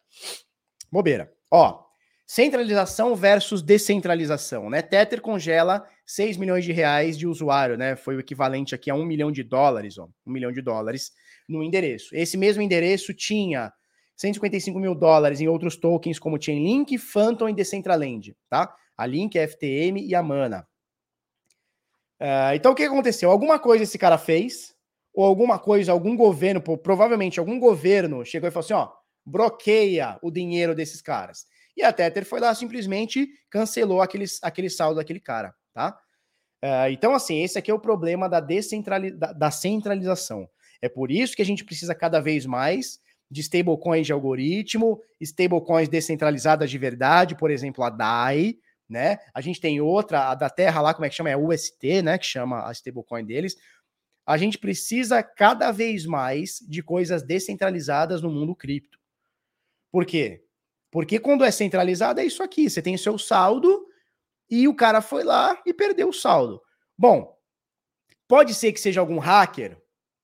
Bobeira. Ó, centralização versus descentralização, né? Tether congela 6 milhões de reais de usuário, né? Foi o equivalente aqui a 1 milhão de dólares, ó. 1 milhão de dólares no endereço. Esse mesmo endereço tinha 155 mil dólares em outros tokens como Chainlink, Phantom e Decentraland, tá? A Link, a FTM e a Mana. Uh, então, o que aconteceu? Alguma coisa esse cara fez, ou alguma coisa, algum governo, provavelmente algum governo chegou e falou assim, ó, bloqueia o dinheiro desses caras. E a Tether foi lá simplesmente cancelou aquele, aquele saldo daquele cara, tá? Uh, então, assim, esse aqui é o problema da, descentrali da, da centralização. É por isso que a gente precisa cada vez mais de stablecoins de algoritmo, stablecoins descentralizadas de verdade, por exemplo, a DAI, né? A gente tem outra, a da Terra lá, como é que chama? É UST, né? Que chama a stablecoin deles. A gente precisa cada vez mais de coisas descentralizadas no mundo cripto. Por quê? Porque quando é centralizado é isso aqui, você tem o seu saldo e o cara foi lá e perdeu o saldo. Bom, pode ser que seja algum hacker,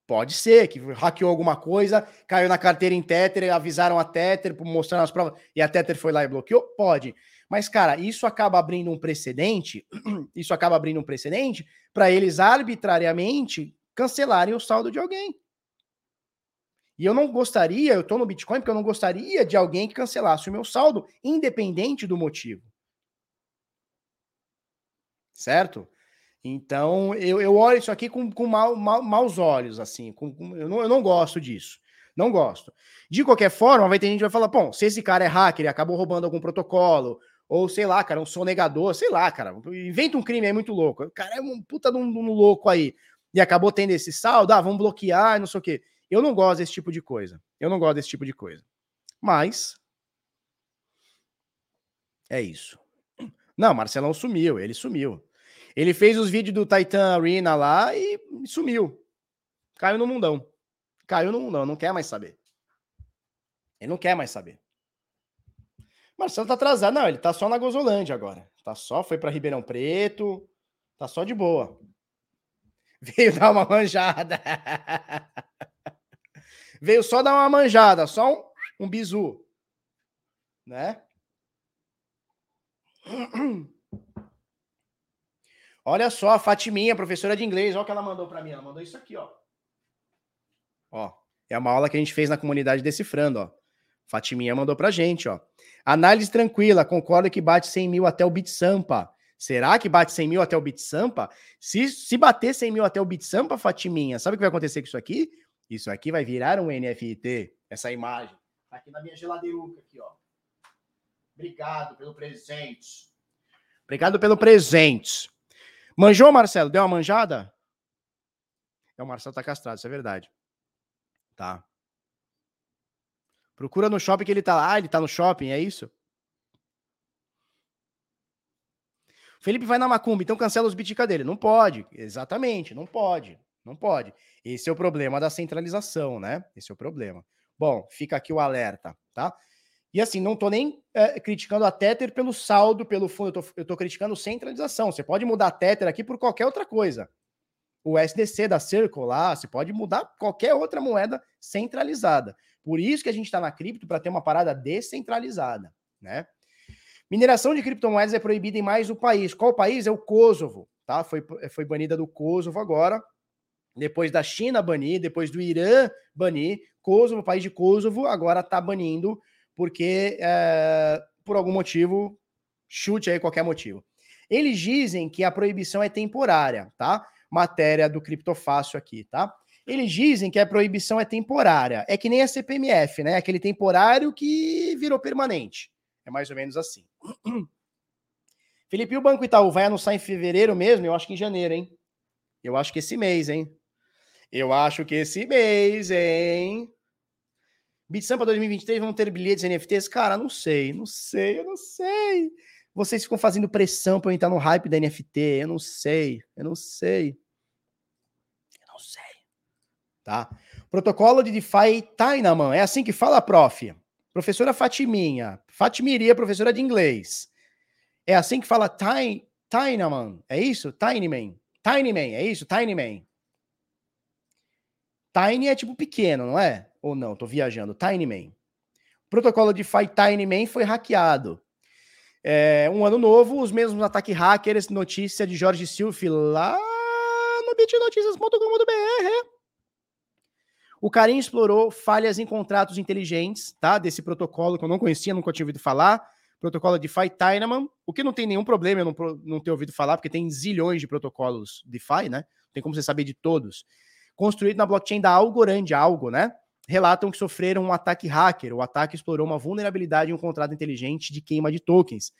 Pode ser, que hackeou alguma coisa, caiu na carteira em Tether, avisaram a Tether, mostrando as provas, e a Tether foi lá e bloqueou? Pode. Mas, cara, isso acaba abrindo um precedente, isso acaba abrindo um precedente para eles arbitrariamente cancelarem o saldo de alguém. E eu não gostaria, eu estou no Bitcoin porque eu não gostaria de alguém que cancelasse o meu saldo, independente do motivo. Certo? Então, eu, eu olho isso aqui com, com mal, mal, maus olhos, assim. Com, com, eu, não, eu não gosto disso. Não gosto. De qualquer forma, vai ter gente que vai falar, bom, se esse cara é hacker, ele acabou roubando algum protocolo, ou sei lá, cara, um sonegador, sei lá, cara, inventa um crime aí muito louco. O cara é um puta de um, um louco aí. E acabou tendo esse saldo, ah, vamos bloquear, não sei o quê. Eu não gosto desse tipo de coisa. Eu não gosto desse tipo de coisa. Mas. É isso. Não, Marcelão sumiu, ele sumiu. Ele fez os vídeos do Titan Arena lá e sumiu. Caiu no mundão. Caiu no mundão, não quer mais saber. Ele não quer mais saber. Marcelo tá atrasado. Não, ele tá só na Gozolândia agora. Tá só, foi para Ribeirão Preto. Tá só de boa. Veio dar uma manjada. Veio só dar uma manjada, só um, um bizu. Né? Olha só, a Fatiminha, professora de inglês, olha o que ela mandou para mim. Ela mandou isso aqui, ó. Ó, é uma aula que a gente fez na comunidade Decifrando, ó. Fatiminha mandou pra gente, ó. Análise tranquila, concorda que bate 100 mil até o Bit Sampa. Será que bate 100 mil até o Bit Sampa? Se, se bater 100 mil até o Bit Sampa, Fatiminha, sabe o que vai acontecer com isso aqui? Isso aqui vai virar um NFT, essa imagem. Tá aqui na minha geladeiruca, aqui, ó. Obrigado pelo presente. Obrigado pelo presente. Manjou, Marcelo? Deu uma manjada? É, o Marcelo tá castrado, isso é verdade. Tá. Procura no shopping que ele tá lá. Ah, ele tá no shopping, é isso? Felipe vai na Macumba, então cancela os bitica dele. Não pode. Exatamente, não pode. Não pode. Esse é o problema da centralização, né? Esse é o problema. Bom, fica aqui o alerta, tá? E assim, não tô nem é, criticando a Tether pelo saldo, pelo fundo, eu tô criticando centralização. Você pode mudar a Tether aqui por qualquer outra coisa o SDC da Circle lá, você pode mudar qualquer outra moeda centralizada. Por isso que a gente está na cripto para ter uma parada descentralizada, né? Mineração de criptomoedas é proibida em mais um país. Qual país? É o Kosovo, tá? Foi, foi banida do Kosovo agora. Depois da China banir, depois do Irã banir, Kosovo, o país de Kosovo, agora está banindo, porque é, por algum motivo, chute aí qualquer motivo. Eles dizem que a proibição é temporária, tá? matéria do Criptofácil aqui, tá? Eles dizem que a proibição é temporária. É que nem a CPMF, né? Aquele temporário que virou permanente. É mais ou menos assim. Felipe, o Banco Itaú vai anunciar em fevereiro mesmo? Eu acho que em janeiro, hein? Eu acho que esse mês, hein? Eu acho que esse mês, hein? Bitsampa 2023 vão ter bilhetes NFTs? Cara, não sei, não sei, eu não sei. Vocês ficam fazendo pressão para eu entrar no hype da NFT. Eu não sei, eu não sei. Eu não sei. Tá? Protocolo de DeFi Tainaman. É assim que fala, prof. Professora Fatiminha. Fatimiria, professora de inglês. É assim que fala Tain, Tainaman. É isso? Tinyman. Tinyman, é isso? Tinyman. Tiny é tipo pequeno, não é? Ou não? Tô viajando. Tinyman. O protocolo de DeFi Tinyman foi hackeado. É, um ano novo, os mesmos ataques hackers, notícia de Jorge Silf lá no bitnoticias.com.br. O Carim explorou falhas em contratos inteligentes, tá? Desse protocolo que eu não conhecia, nunca tinha ouvido falar. Protocolo DeFi Dynaman, o que não tem nenhum problema eu não, não ter ouvido falar, porque tem zilhões de protocolos DeFi, né? Tem como você saber de todos. Construído na blockchain da Algorand, Algo, né? Relatam que sofreram um ataque hacker. O ataque explorou uma vulnerabilidade em um contrato inteligente de queima de tokens.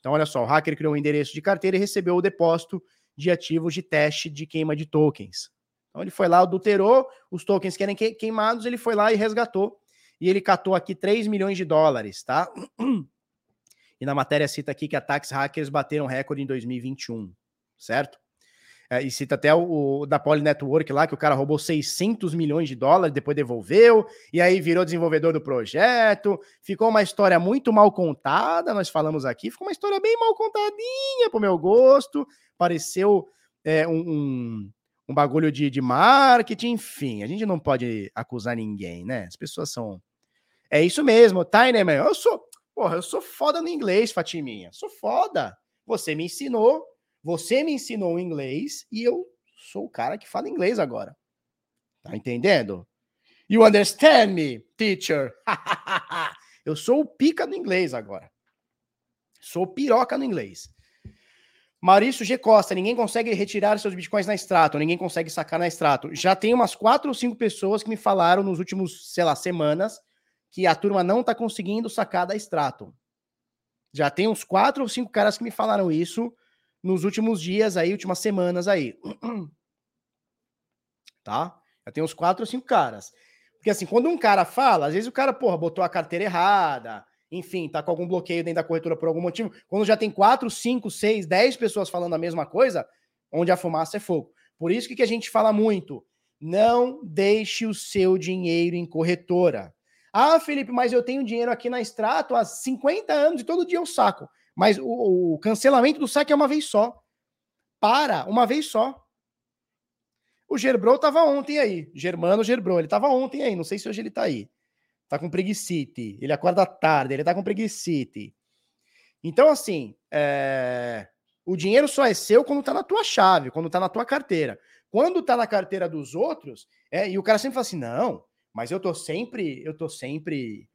Então, olha só, o hacker criou um endereço de carteira e recebeu o depósito de ativos de teste de queima de tokens. Então, ele foi lá, adulterou os tokens que eram queimados, ele foi lá e resgatou. E ele catou aqui 3 milhões de dólares, tá? E na matéria cita aqui que ataques hackers bateram recorde em 2021, certo? É, e cita até o, o, da Poly Network lá, que o cara roubou 600 milhões de dólares, depois devolveu, e aí virou desenvolvedor do projeto. Ficou uma história muito mal contada, nós falamos aqui. Ficou uma história bem mal contadinha pro meu gosto. Pareceu é, um, um, um, bagulho de, de marketing, enfim. A gente não pode acusar ninguém, né? As pessoas são. É isso mesmo, Tinerman. Eu sou. Porra, eu sou foda no inglês, Fatiminha. Sou foda. Você me ensinou, você me ensinou inglês e eu sou o cara que fala inglês agora. Tá entendendo? You understand me, teacher? eu sou o pica no inglês agora. Sou piroca no inglês. Maurício G. Costa, ninguém consegue retirar seus bitcoins na extrato, ninguém consegue sacar na extrato. Já tem umas quatro ou cinco pessoas que me falaram nos últimos, sei lá, semanas que a turma não tá conseguindo sacar da extrato. Já tem uns quatro ou cinco caras que me falaram isso nos últimos dias aí, últimas semanas aí. Tá? Já tem uns quatro ou cinco caras. Porque assim, quando um cara fala, às vezes o cara, porra, botou a carteira errada, enfim, tá com algum bloqueio dentro da corretora por algum motivo. Quando já tem quatro, cinco, seis, dez pessoas falando a mesma coisa, onde a fumaça é fogo. Por isso que, que a gente fala muito: não deixe o seu dinheiro em corretora. Ah, Felipe, mas eu tenho dinheiro aqui na Extrato há 50 anos e todo dia eu saco. Mas o, o cancelamento do saque é uma vez só. Para, uma vez só. O Gerbro tava ontem aí. Germano Gerbro, ele tava ontem aí. Não sei se hoje ele tá aí tá com preguicite, ele acorda tarde, ele tá com preguicite. Então, assim, é... o dinheiro só é seu quando tá na tua chave, quando tá na tua carteira. Quando tá na carteira dos outros, é... e o cara sempre fala assim: não, mas eu tô sempre, eu tô sempre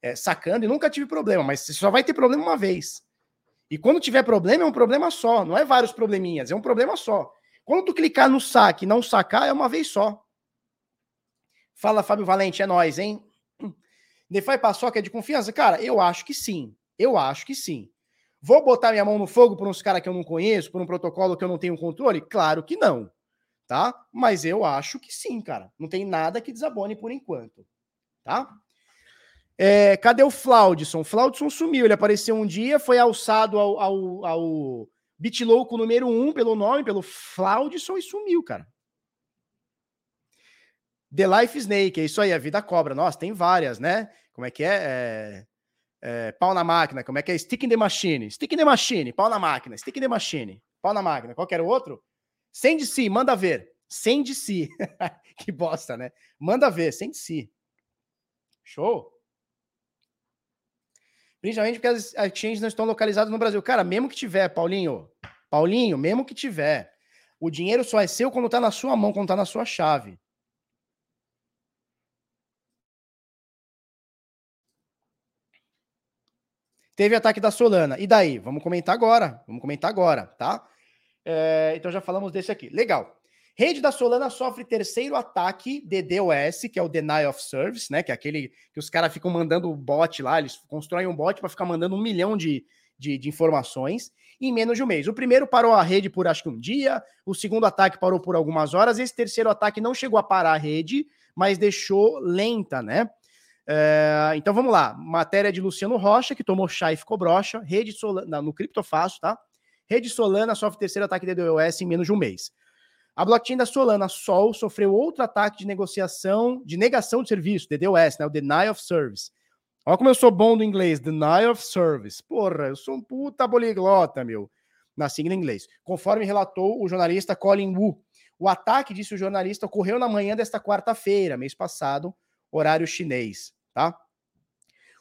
é, sacando e nunca tive problema, mas você só vai ter problema uma vez. E quando tiver problema, é um problema só, não é vários probleminhas, é um problema só. Quando tu clicar no saque e não sacar, é uma vez só. Fala, Fábio Valente, é nós, hein? DeFi paçoca é de confiança? Cara, eu acho que sim. Eu acho que sim. Vou botar minha mão no fogo por uns caras que eu não conheço, por um protocolo que eu não tenho controle? Claro que não. Tá? Mas eu acho que sim, cara. Não tem nada que desabone por enquanto. Tá? É, cadê o Flaudson? O Flaudson sumiu. Ele apareceu um dia, foi alçado ao, ao, ao Bitlouco número um pelo nome, pelo Flaudson e sumiu, cara. The Life Snake, é isso aí, a vida cobra. Nossa, tem várias, né? Como é que é? é? é? pau na máquina, como é que é? Stick in the machine, stick in the machine, pau na máquina, stick in the machine, pau na máquina. Qual era o outro? Sem de si, manda ver. Sem de si. que bosta, né? Manda ver, sem de si. Show? Principalmente porque as exchanges não estão localizadas no Brasil. Cara, mesmo que tiver, Paulinho, Paulinho, mesmo que tiver, o dinheiro só é seu quando tá na sua mão, quando tá na sua chave. Teve ataque da Solana. E daí? Vamos comentar agora. Vamos comentar agora, tá? É, então já falamos desse aqui. Legal. Rede da Solana sofre terceiro ataque de que é o Deny of Service, né? Que é aquele que os caras ficam mandando o bot lá, eles constroem um bot para ficar mandando um milhão de, de, de, informações em menos de um mês. O primeiro parou a rede por acho que um dia, o segundo ataque parou por algumas horas, esse terceiro ataque não chegou a parar a rede, mas deixou lenta, né? É, então vamos lá. Matéria de Luciano Rocha, que tomou chá e ficou broxa. Rede Solana, no Criptofácil, tá? Rede Solana sofre terceiro ataque de DDoS em menos de um mês. A blockchain da Solana Sol sofreu outro ataque de negociação, de negação de serviço, DDoS, né? O Deny of Service. Olha como eu sou bom do inglês, Deny of Service. Porra, eu sou um puta poliglota, meu. Na sigla em inglês. Conforme relatou o jornalista Colin Wu. O ataque, disse o jornalista, ocorreu na manhã desta quarta-feira, mês passado, horário chinês, tá?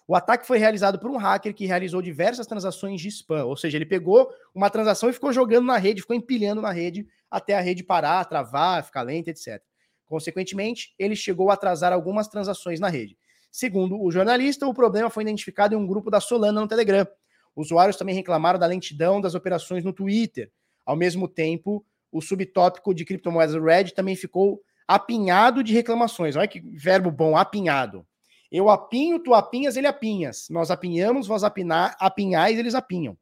O ataque foi realizado por um hacker que realizou diversas transações de spam, ou seja, ele pegou uma transação e ficou jogando na rede, ficou empilhando na rede até a rede parar, travar, ficar lenta, etc. Consequentemente, ele chegou a atrasar algumas transações na rede. Segundo o jornalista, o problema foi identificado em um grupo da Solana no Telegram. Usuários também reclamaram da lentidão das operações no Twitter. Ao mesmo tempo, o subtópico de criptomoedas Red também ficou apinhado de reclamações. Olha que verbo bom, apinhado. Eu apinho, tu apinhas, ele apinhas. Nós apinhamos, vós apinar, apinhais, eles apinham.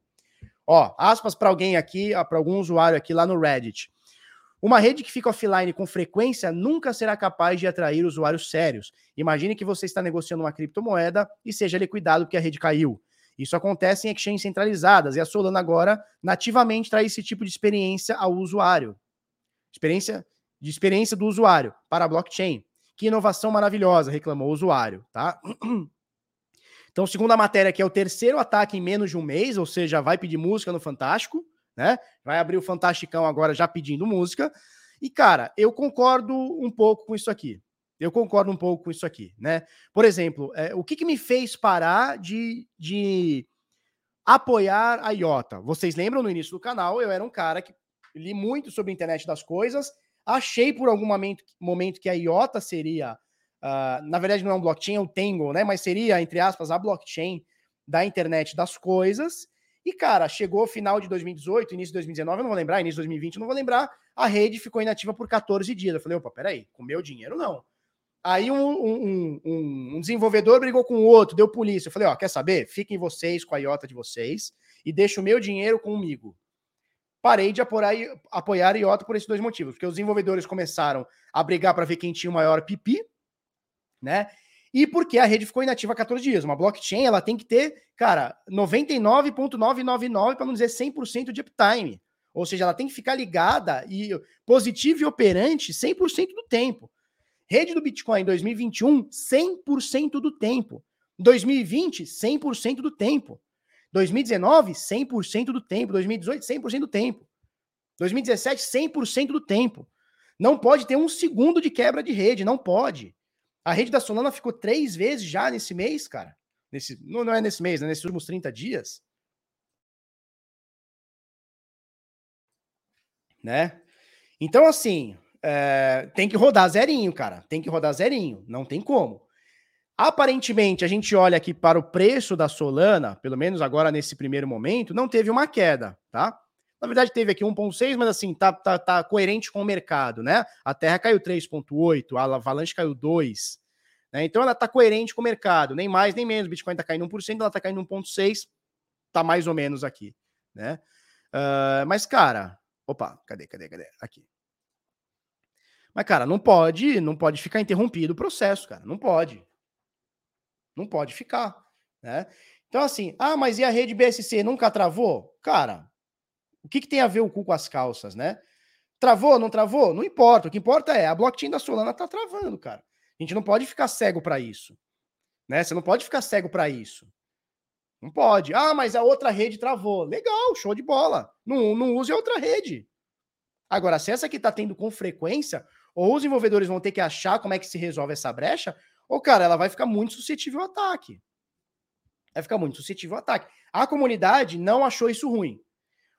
Ó, aspas para alguém aqui, para algum usuário aqui lá no Reddit. Uma rede que fica offline com frequência nunca será capaz de atrair usuários sérios. Imagine que você está negociando uma criptomoeda e seja liquidado porque a rede caiu. Isso acontece em exchanges centralizadas e a Solana agora nativamente traz esse tipo de experiência ao usuário. Experiência de experiência do usuário para a blockchain. Que inovação maravilhosa, reclamou o usuário, tá? Então, segundo a matéria, que é o terceiro ataque em menos de um mês, ou seja, vai pedir música no Fantástico, né? Vai abrir o Fantasticão agora já pedindo música. E, cara, eu concordo um pouco com isso aqui. Eu concordo um pouco com isso aqui, né? Por exemplo, é, o que, que me fez parar de, de apoiar a IOTA? Vocês lembram no início do canal, eu era um cara que li muito sobre a internet das coisas, achei por algum momento, momento que a IOTA seria, uh, na verdade não é um blockchain, é um Tangle, né? Mas seria, entre aspas, a blockchain da internet das coisas. E, cara, chegou final de 2018, início de 2019, eu não vou lembrar, início de 2020, eu não vou lembrar, a rede ficou inativa por 14 dias. Eu falei, opa, peraí, com meu dinheiro não. Aí um, um, um, um, desenvolvedor brigou com o outro, deu polícia. Eu falei, ó, quer saber? Fiquem vocês com a IOTA de vocês e deixa o meu dinheiro comigo. Parei de apoiar, apoiar a IOTA por esses dois motivos, porque os desenvolvedores começaram a brigar para ver quem tinha o maior pipi, né? E porque a rede ficou inativa há 14 dias. Uma blockchain, ela tem que ter, cara, 99.999, para não dizer 100% de uptime. Ou seja, ela tem que ficar ligada e positiva e operante 100% do tempo. Rede do Bitcoin 2021, 100% do tempo. 2020, 100% do tempo. 2019, 100% do tempo. 2018, 100% do tempo. 2017, 100% do tempo. Não pode ter um segundo de quebra de rede, não pode. A rede da Solana ficou três vezes já nesse mês, cara. Nesse, não, não é nesse mês, né? nesses últimos 30 dias. Né? Então, assim, é, tem que rodar zerinho, cara. Tem que rodar zerinho. Não tem como. Aparentemente, a gente olha aqui para o preço da Solana, pelo menos agora nesse primeiro momento, não teve uma queda, tá? Na verdade, teve aqui 1,6, mas assim, tá, tá, tá coerente com o mercado, né? A Terra caiu 3,8, a Avalanche caiu 2. Né? Então ela tá coerente com o mercado, nem mais nem menos. O Bitcoin tá caindo 1%, ela tá caindo 1,6, tá mais ou menos aqui, né? Uh, mas, cara, opa, cadê, cadê, cadê? Aqui. Mas, cara, não pode, não pode ficar interrompido o processo, cara. Não pode. Não pode ficar, né? Então, assim, ah, mas e a rede BSC nunca travou? Cara, o que, que tem a ver o cu com as calças, né? Travou, não travou? Não importa. O que importa é a blockchain da Solana tá travando, cara. A gente não pode ficar cego para isso. Né? Você não pode ficar cego para isso. Não pode. Ah, mas a outra rede travou. Legal, show de bola. Não, não use a outra rede. Agora, se essa aqui está tendo com frequência, ou os desenvolvedores vão ter que achar como é que se resolve essa brecha, ou, cara, ela vai ficar muito suscetível ao ataque. Vai ficar muito suscetível ao ataque. A comunidade não achou isso ruim.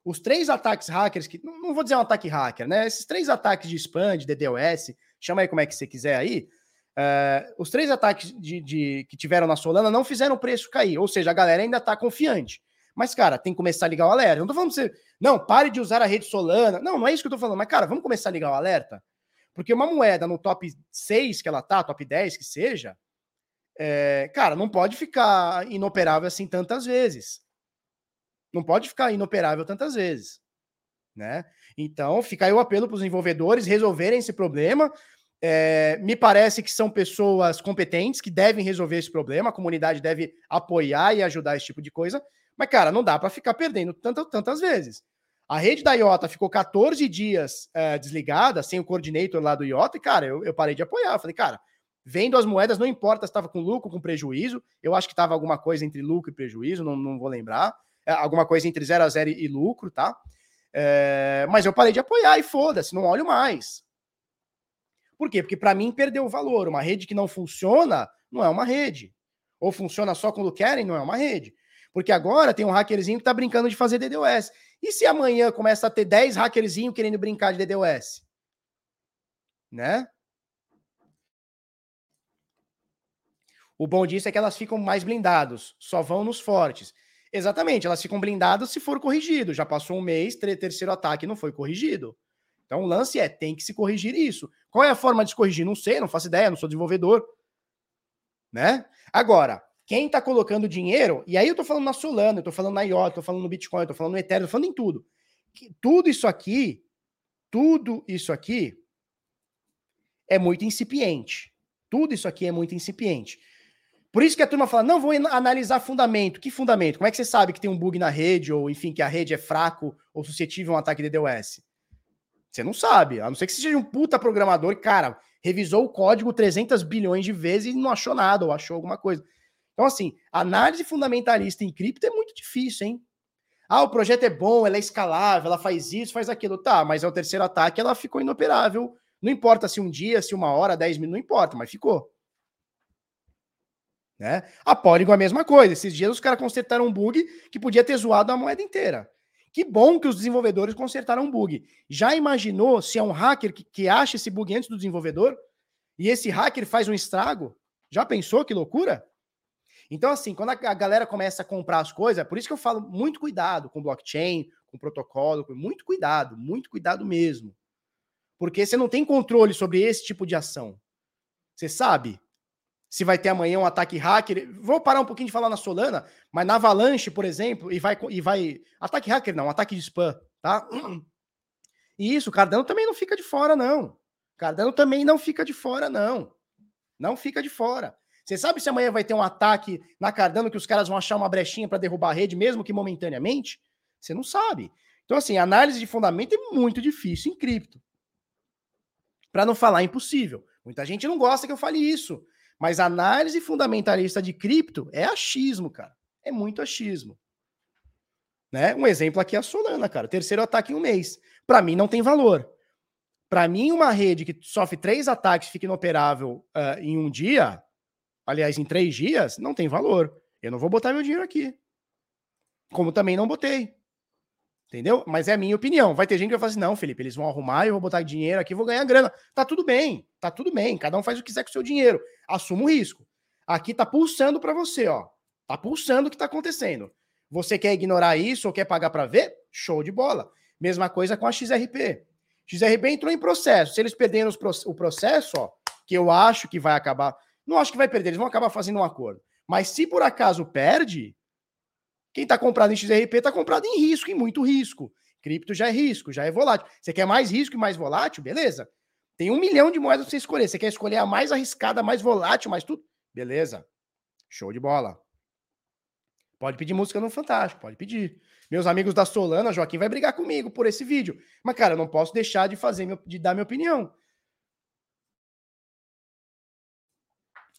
Os três ataques hackers, que não, vou dizer um ataque hacker, né? Esses três ataques de spam, de DDoS, chama aí como é que você quiser aí. Uh, os três ataques de, de, que tiveram na Solana não fizeram o preço cair. Ou seja, a galera ainda tá confiante. Mas, cara, tem que começar a ligar o alerta. Não tô falando pra você, não, pare de usar a rede Solana. Não, não é isso que eu tô falando. Mas, cara, vamos começar a ligar o alerta? Porque uma moeda no top 6 que ela tá, top 10 que seja, é, cara, não pode ficar inoperável assim tantas vezes. Não pode ficar inoperável tantas vezes, né? Então, fica aí o apelo para os desenvolvedores resolverem esse problema. É, me parece que são pessoas competentes que devem resolver esse problema. A comunidade deve apoiar e ajudar esse tipo de coisa. Mas, cara, não dá para ficar perdendo tantas, tantas vezes. A rede da IOTA ficou 14 dias é, desligada, sem o coordinator lá do IOTA, e, cara, eu, eu parei de apoiar. Eu falei, cara, vendo as moedas, não importa se estava com lucro com prejuízo. Eu acho que estava alguma coisa entre lucro e prejuízo, não, não vou lembrar. É, alguma coisa entre 0 a 0 e, lucro, tá? É, mas eu parei de apoiar e foda-se, não olho mais. Por quê? Porque para mim perdeu o valor. Uma rede que não funciona não é uma rede. Ou funciona só quando querem, não é uma rede. Porque agora tem um hackerzinho que tá brincando de fazer DDoS. E se amanhã começa a ter 10 hackerzinhos querendo brincar de DDoS? Né? O bom disso é que elas ficam mais blindados, só vão nos fortes. Exatamente, elas ficam blindadas se for corrigido. Já passou um mês, terceiro ataque não foi corrigido. Então o lance é, tem que se corrigir isso. Qual é a forma de se corrigir? Não sei, não faço ideia, não sou desenvolvedor. Né? Agora, quem está colocando dinheiro, e aí eu estou falando na Solana, eu tô falando na IOTA, tô falando no Bitcoin, tô falando no Ethereum, tô falando em tudo. Tudo isso aqui, tudo isso aqui é muito incipiente. Tudo isso aqui é muito incipiente. Por isso que a turma fala, não, vou analisar fundamento. Que fundamento? Como é que você sabe que tem um bug na rede, ou enfim, que a rede é fraco ou suscetível a um ataque de DDoS? Você não sabe, a não ser que você seja um puta programador cara, revisou o código 300 bilhões de vezes e não achou nada, ou achou alguma coisa. Então, assim, análise fundamentalista em cripto é muito difícil, hein? Ah, o projeto é bom, ela é escalável, ela faz isso, faz aquilo. Tá, mas é o terceiro ataque, ela ficou inoperável Não importa se um dia, se uma hora, dez minutos, não importa, mas ficou. Né? A Polygon é a mesma coisa. Esses dias os caras consertaram um bug que podia ter zoado a moeda inteira. Que bom que os desenvolvedores consertaram um bug. Já imaginou se é um hacker que, que acha esse bug antes do desenvolvedor e esse hacker faz um estrago? Já pensou que loucura? Então, assim, quando a galera começa a comprar as coisas, é por isso que eu falo muito cuidado com blockchain, com protocolo, muito cuidado, muito cuidado mesmo. Porque você não tem controle sobre esse tipo de ação. Você sabe se vai ter amanhã um ataque hacker. Vou parar um pouquinho de falar na Solana, mas na Avalanche, por exemplo, e vai. E vai ataque hacker não, ataque de spam, tá? E isso, Cardano também não fica de fora, não. Cardano também não fica de fora, não. Não fica de fora. Você sabe se amanhã vai ter um ataque na Cardano que os caras vão achar uma brechinha para derrubar a rede, mesmo que momentaneamente? Você não sabe. Então, assim, análise de fundamento é muito difícil em cripto. Para não falar impossível. Muita gente não gosta que eu fale isso. Mas análise fundamentalista de cripto é achismo, cara. É muito achismo. Né? Um exemplo aqui é a Solana, cara. Terceiro ataque em um mês. Para mim, não tem valor. Para mim, uma rede que sofre três ataques e fica inoperável uh, em um dia, aliás, em três dias, não tem valor. Eu não vou botar meu dinheiro aqui. Como também não botei. Entendeu? Mas é a minha opinião. Vai ter gente que vai falar assim: não, Felipe, eles vão arrumar, eu vou botar dinheiro aqui, vou ganhar grana. Tá tudo bem, tá tudo bem. Cada um faz o que quiser com o seu dinheiro. Assuma o risco. Aqui tá pulsando para você, ó. Tá pulsando o que tá acontecendo. Você quer ignorar isso ou quer pagar para ver? Show de bola. Mesma coisa com a XRP. XRP entrou em processo. Se eles perderem o processo, ó, que eu acho que vai acabar não acho que vai perder, eles vão acabar fazendo um acordo. Mas se por acaso perde, quem está comprado em XRP está comprado em risco, em muito risco. Cripto já é risco, já é volátil. Você quer mais risco e mais volátil? Beleza. Tem um milhão de moedas para você escolher. Você quer escolher a mais arriscada, mais volátil, mais tudo? Beleza. Show de bola. Pode pedir música no Fantástico, pode pedir. Meus amigos da Solana, Joaquim vai brigar comigo por esse vídeo. Mas, cara, eu não posso deixar de fazer, de dar minha opinião.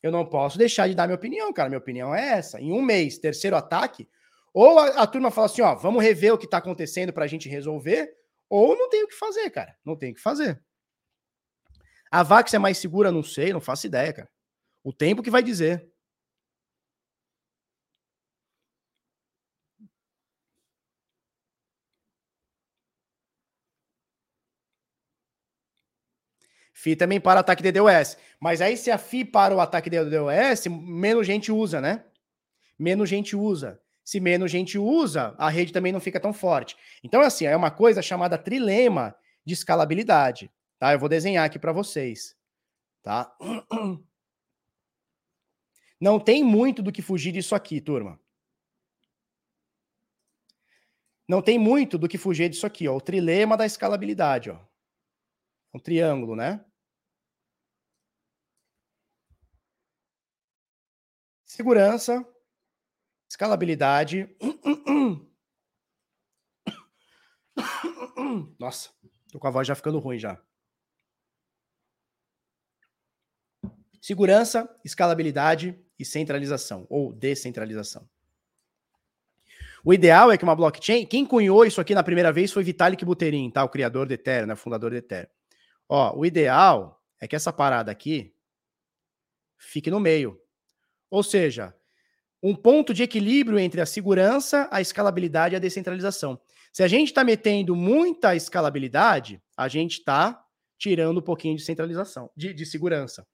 Eu não posso deixar de dar minha opinião, cara. Minha opinião é essa. Em um mês, terceiro ataque, ou a, a turma fala assim, ó, vamos rever o que tá acontecendo pra gente resolver, ou não tem o que fazer, cara. Não tem o que fazer. A Vax é mais segura? Não sei, não faço ideia, cara. O tempo que vai dizer. FI também para ataque DDoS. Mas aí, se a FI para o ataque DDoS, menos gente usa, né? Menos gente usa. Se menos gente usa, a rede também não fica tão forte. Então, assim, é uma coisa chamada trilema de escalabilidade. Tá? Eu vou desenhar aqui para vocês. Tá? Não tem muito do que fugir disso aqui, turma. Não tem muito do que fugir disso aqui, ó. O trilema da escalabilidade, ó. Um triângulo, né? Segurança, escalabilidade. Nossa, tô com a voz já ficando ruim já. Segurança, escalabilidade e centralização ou descentralização. O ideal é que uma blockchain, quem cunhou isso aqui na primeira vez foi Vitalik Buterin, tá? O criador do Ethereum, né? fundador do Ethereum. Ó, o ideal é que essa parada aqui fique no meio. Ou seja, um ponto de equilíbrio entre a segurança, a escalabilidade e a descentralização. Se a gente está metendo muita escalabilidade, a gente está tirando um pouquinho de centralização, de, de segurança.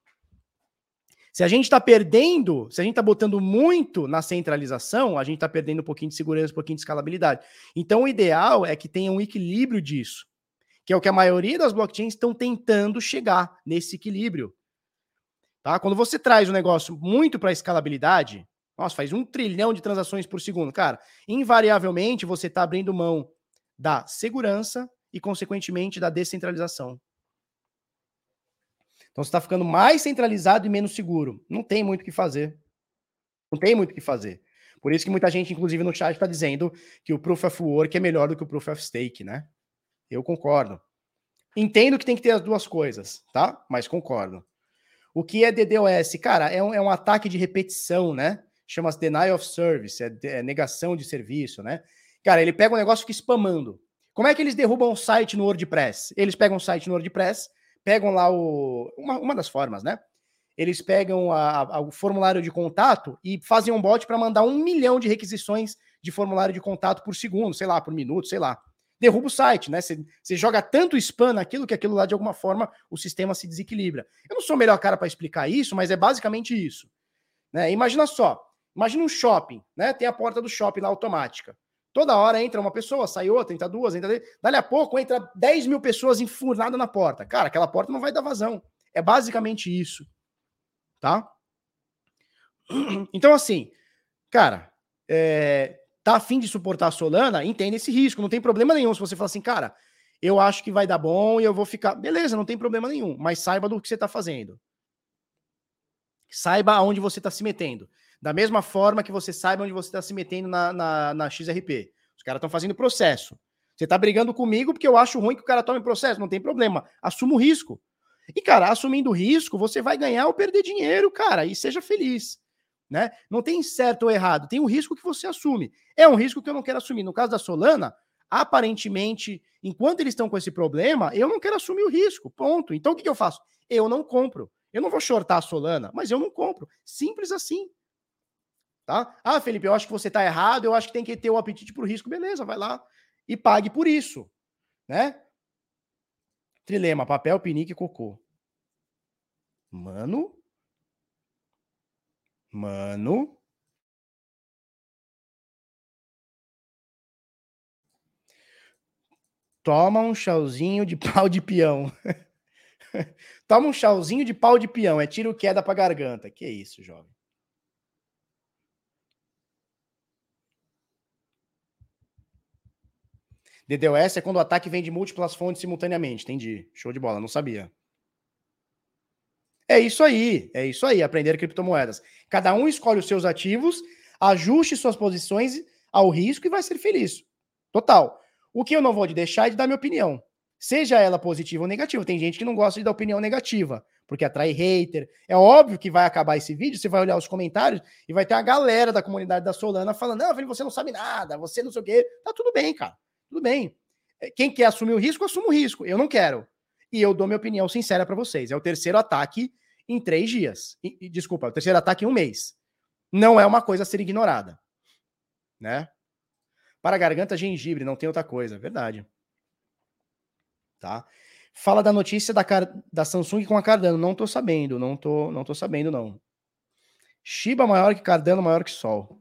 Se a gente está perdendo, se a gente está botando muito na centralização, a gente está perdendo um pouquinho de segurança, um pouquinho de escalabilidade. Então, o ideal é que tenha um equilíbrio disso, que é o que a maioria das blockchains estão tentando chegar nesse equilíbrio. Tá? Quando você traz um negócio muito para escalabilidade, nossa, faz um trilhão de transações por segundo, cara, invariavelmente você está abrindo mão da segurança e, consequentemente, da descentralização. Então você está ficando mais centralizado e menos seguro. Não tem muito o que fazer. Não tem muito o que fazer. Por isso que muita gente, inclusive no chat, está dizendo que o Proof of Work é melhor do que o Proof of Stake, né? Eu concordo. Entendo que tem que ter as duas coisas, tá? Mas concordo. O que é DDoS? Cara, é um, é um ataque de repetição, né? Chama-se Denial of Service, é, é, negação de serviço, né? Cara, ele pega um negócio e fica spamando. Como é que eles derrubam um site no WordPress? Eles pegam um site no WordPress, pegam lá o. Uma, uma das formas, né? Eles pegam a, a, o formulário de contato e fazem um bot para mandar um milhão de requisições de formulário de contato por segundo, sei lá, por minuto, sei lá. Derruba o site, né? Você joga tanto spam naquilo que aquilo lá, de alguma forma, o sistema se desequilibra. Eu não sou o melhor cara para explicar isso, mas é basicamente isso. Né? Imagina só, imagina um shopping, né? Tem a porta do shopping lá automática. Toda hora entra uma pessoa, sai outra, entra duas, entra. Dali a pouco entra 10 mil pessoas enfurnadas na porta. Cara, aquela porta não vai dar vazão. É basicamente isso. Tá? Então, assim, cara, é, tá afim de suportar a Solana, entenda esse risco. Não tem problema nenhum se você falar assim, cara, eu acho que vai dar bom e eu vou ficar. Beleza, não tem problema nenhum, mas saiba do que você está fazendo. Saiba aonde você está se metendo. Da mesma forma que você saiba onde você está se metendo na, na, na XRP. Os caras estão fazendo processo. Você está brigando comigo porque eu acho ruim que o cara tome processo. Não tem problema. Assuma o risco. E, cara, assumindo o risco, você vai ganhar ou perder dinheiro, cara, e seja feliz. Né? Não tem certo ou errado, tem um risco que você assume. É um risco que eu não quero assumir. No caso da Solana, aparentemente, enquanto eles estão com esse problema, eu não quero assumir o risco. Ponto. Então o que, que eu faço? Eu não compro. Eu não vou shortar a Solana, mas eu não compro. Simples assim. Tá? Ah, Felipe, eu acho que você está errado, eu acho que tem que ter o apetite para o risco. Beleza, vai lá e pague por isso. Né? Trilema, papel, pinique e cocô. Mano. Mano. Toma um chauzinho de pau de peão. Toma um chauzinho de pau de peão. É tiro queda pra garganta. Que isso, jovem. DDoS é quando o ataque vem de múltiplas fontes simultaneamente. Entendi. Show de bola, não sabia. É isso aí, é isso aí, aprender criptomoedas. Cada um escolhe os seus ativos, ajuste suas posições ao risco e vai ser feliz. Total. O que eu não vou deixar é de dar minha opinião. Seja ela positiva ou negativa. Tem gente que não gosta de dar opinião negativa, porque atrai hater. É óbvio que vai acabar esse vídeo, você vai olhar os comentários e vai ter a galera da comunidade da Solana falando: não, você não sabe nada, você não sei o quê. Tá tudo bem, cara. Tudo bem. Quem quer assumir o risco, assuma o risco. Eu não quero. E eu dou minha opinião sincera para vocês. É o terceiro ataque em três dias. E, desculpa, é o terceiro ataque em um mês. Não é uma coisa a ser ignorada. Né? Para garganta, gengibre, não tem outra coisa. Verdade. Tá? Fala da notícia da, da Samsung com a Cardano. Não tô sabendo, não tô, não tô sabendo, não. Shiba maior que Cardano, maior que Sol.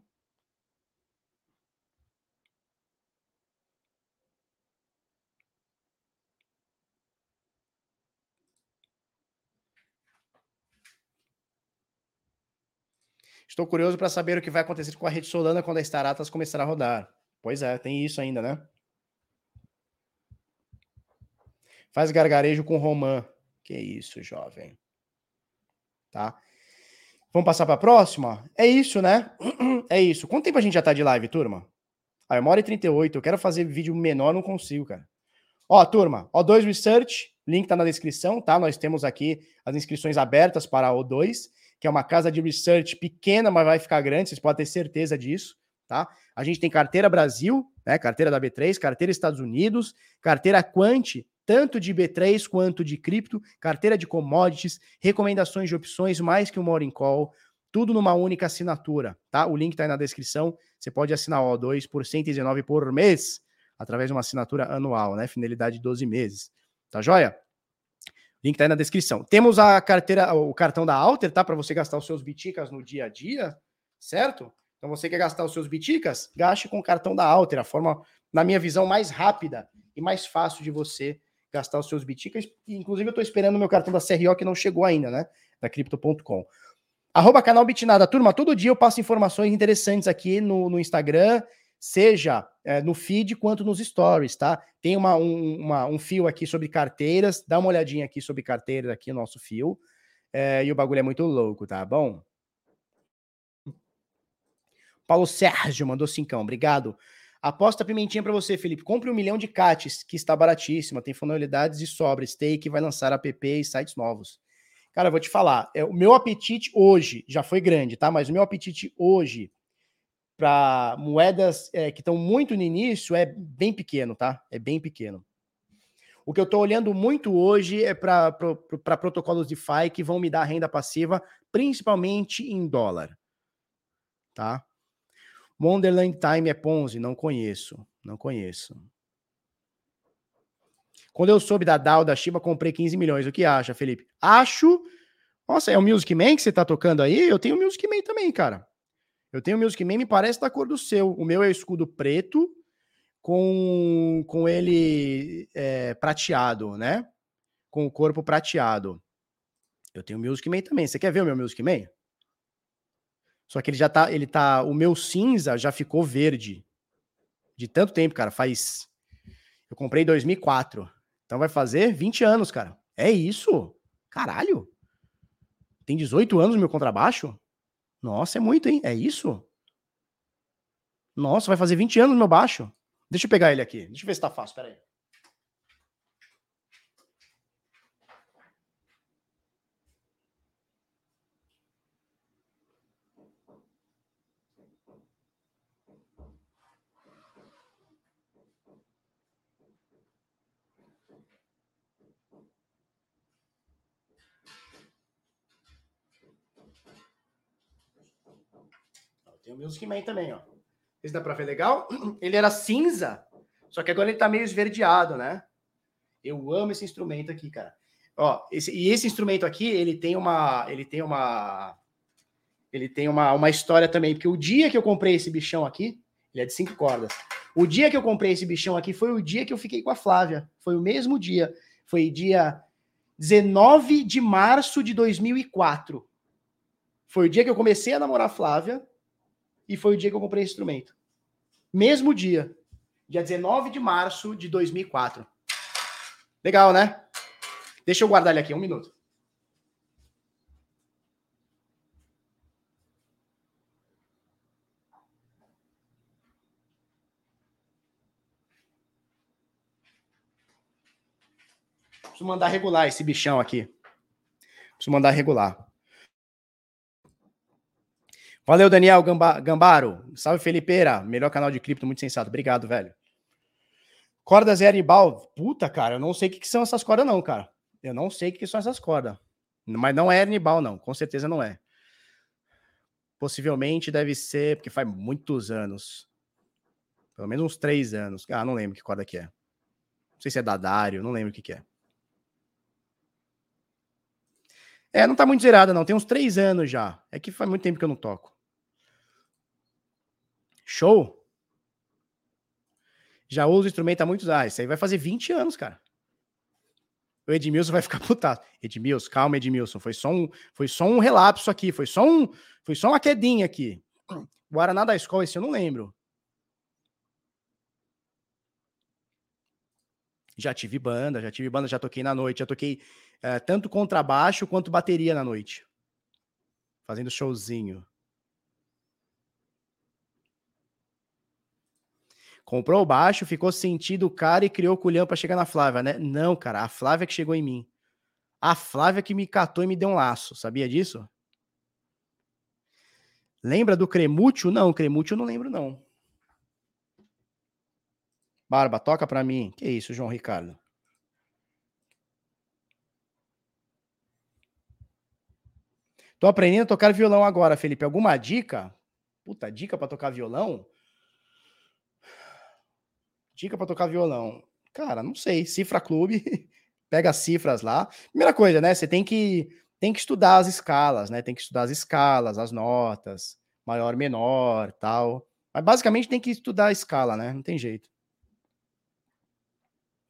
Estou curioso para saber o que vai acontecer com a rede Solana quando a Staratas começar a rodar. Pois é, tem isso ainda, né? Faz gargarejo com Romã. Que isso, jovem. Tá? Vamos passar para a próxima? É isso, né? É isso. Quanto tempo a gente já tá de live, turma? Ah, é uma hora e 38. Eu quero fazer vídeo menor, não consigo, cara. Ó, turma, O2 Research, link tá na descrição, tá? Nós temos aqui as inscrições abertas para a O2 que é uma casa de research pequena, mas vai ficar grande, vocês podem ter certeza disso, tá? A gente tem carteira Brasil, né? Carteira da B3, carteira Estados Unidos, carteira Quant, tanto de B3 quanto de cripto, carteira de commodities, recomendações de opções, mais que um morning call, tudo numa única assinatura, tá? O link tá aí na descrição. Você pode assinar o O2 por 119 por mês, através de uma assinatura anual, né? Finalidade de 12 meses. Tá joia? Link tá aí na descrição. Temos a carteira, o cartão da Alter, tá? Para você gastar os seus biticas no dia a dia, certo? Então você quer gastar os seus biticas? Gaste com o cartão da Alter, a forma, na minha visão, mais rápida e mais fácil de você gastar os seus biticas. Inclusive, eu estou esperando o meu cartão da CRO que não chegou ainda, né? Da Crypto.com. Arroba canal Bitnada. Turma, todo dia eu passo informações interessantes aqui no, no Instagram seja é, no feed quanto nos stories, tá? Tem uma, um, uma, um fio aqui sobre carteiras, dá uma olhadinha aqui sobre carteiras aqui, o nosso fio. É, e o bagulho é muito louco, tá bom? Paulo Sérgio mandou cincão, obrigado. Aposta pimentinha para você, Felipe. Compre um milhão de CATs, que está baratíssima, tem funcionalidades e sobra. Stake vai lançar app e sites novos. Cara, eu vou te falar, é, o meu apetite hoje já foi grande, tá? Mas o meu apetite hoje para moedas é, que estão muito no início é bem pequeno, tá? É bem pequeno. O que eu estou olhando muito hoje é para protocolos de FI que vão me dar renda passiva, principalmente em dólar. Tá? Wonderland Time é Ponzi? Não conheço. Não conheço. Quando eu soube da DAO da Shiba, comprei 15 milhões. O que acha, Felipe? Acho. Nossa, é o Music Man que você tá tocando aí? Eu tenho o Music Man também, cara. Eu tenho o Music Man, me parece da cor do seu. O meu é escudo preto com, com ele é, prateado, né? Com o corpo prateado. Eu tenho o Music Man também. Você quer ver o meu Music Man? Só que ele já tá, ele tá, o meu cinza já ficou verde. De tanto tempo, cara, faz Eu comprei em 2004. Então vai fazer 20 anos, cara. É isso? Caralho. Tem 18 anos meu contrabaixo? Nossa, é muito, hein? É isso? Nossa, vai fazer 20 anos o meu baixo. Deixa eu pegar ele aqui. Deixa eu ver se tá fácil. Pera Tem o Music Man também, ó. Esse dá pra ver legal? Ele era cinza, só que agora ele tá meio esverdeado, né? Eu amo esse instrumento aqui, cara. Ó, esse, e esse instrumento aqui, ele tem uma. Ele tem uma. Ele tem uma, uma história também, porque o dia que eu comprei esse bichão aqui, ele é de cinco cordas. O dia que eu comprei esse bichão aqui foi o dia que eu fiquei com a Flávia. Foi o mesmo dia. Foi dia 19 de março de 2004. Foi o dia que eu comecei a namorar a Flávia e foi o dia que eu comprei esse instrumento. Mesmo dia, dia 19 de março de 2004. Legal, né? Deixa eu guardar ele aqui, um minuto. Preciso mandar regular esse bichão aqui. Preciso mandar regular. Valeu, Daniel Gamba, Gambaro. Salve, Felipeira. Melhor canal de cripto, muito sensato. Obrigado, velho. Cordas Ernibal. Puta, cara, eu não sei o que, que são essas cordas, não, cara. Eu não sei o que, que são essas cordas. Mas não é Ernibal, não. Com certeza não é. Possivelmente deve ser, porque faz muitos anos. Pelo menos uns três anos. Ah, não lembro que corda que é. Não sei se é da Dario, não lembro o que, que é. É, não tá muito zerada, não. Tem uns três anos já. É que faz muito tempo que eu não toco. Show? Já uso o instrumento há muitos anos. Ah, isso aí vai fazer 20 anos, cara. O Edmilson vai ficar putado. Edmilson, calma, Edmilson. Foi só um, foi só um relapso aqui. Foi só um, foi só uma quedinha aqui. Guaraná da escola, esse eu não lembro. Já tive banda, já tive banda, já toquei na noite, já toquei uh, tanto contrabaixo quanto bateria na noite. Fazendo showzinho. Comprou baixo, ficou sentido o cara e criou o culhão para chegar na Flávia, né? Não, cara, a Flávia que chegou em mim. A Flávia que me catou e me deu um laço, sabia disso? Lembra do Cremúcio? Não, Cremúcio eu não lembro, não. Barba, toca para mim. Que isso, João Ricardo? Tô aprendendo a tocar violão agora, Felipe. Alguma dica? Puta, dica para tocar violão? Dica para tocar violão. Cara, não sei. Cifra Clube, pega as cifras lá. Primeira coisa, né? Você tem que tem que estudar as escalas, né? Tem que estudar as escalas, as notas, maior, menor, tal. Mas basicamente tem que estudar a escala, né? Não tem jeito.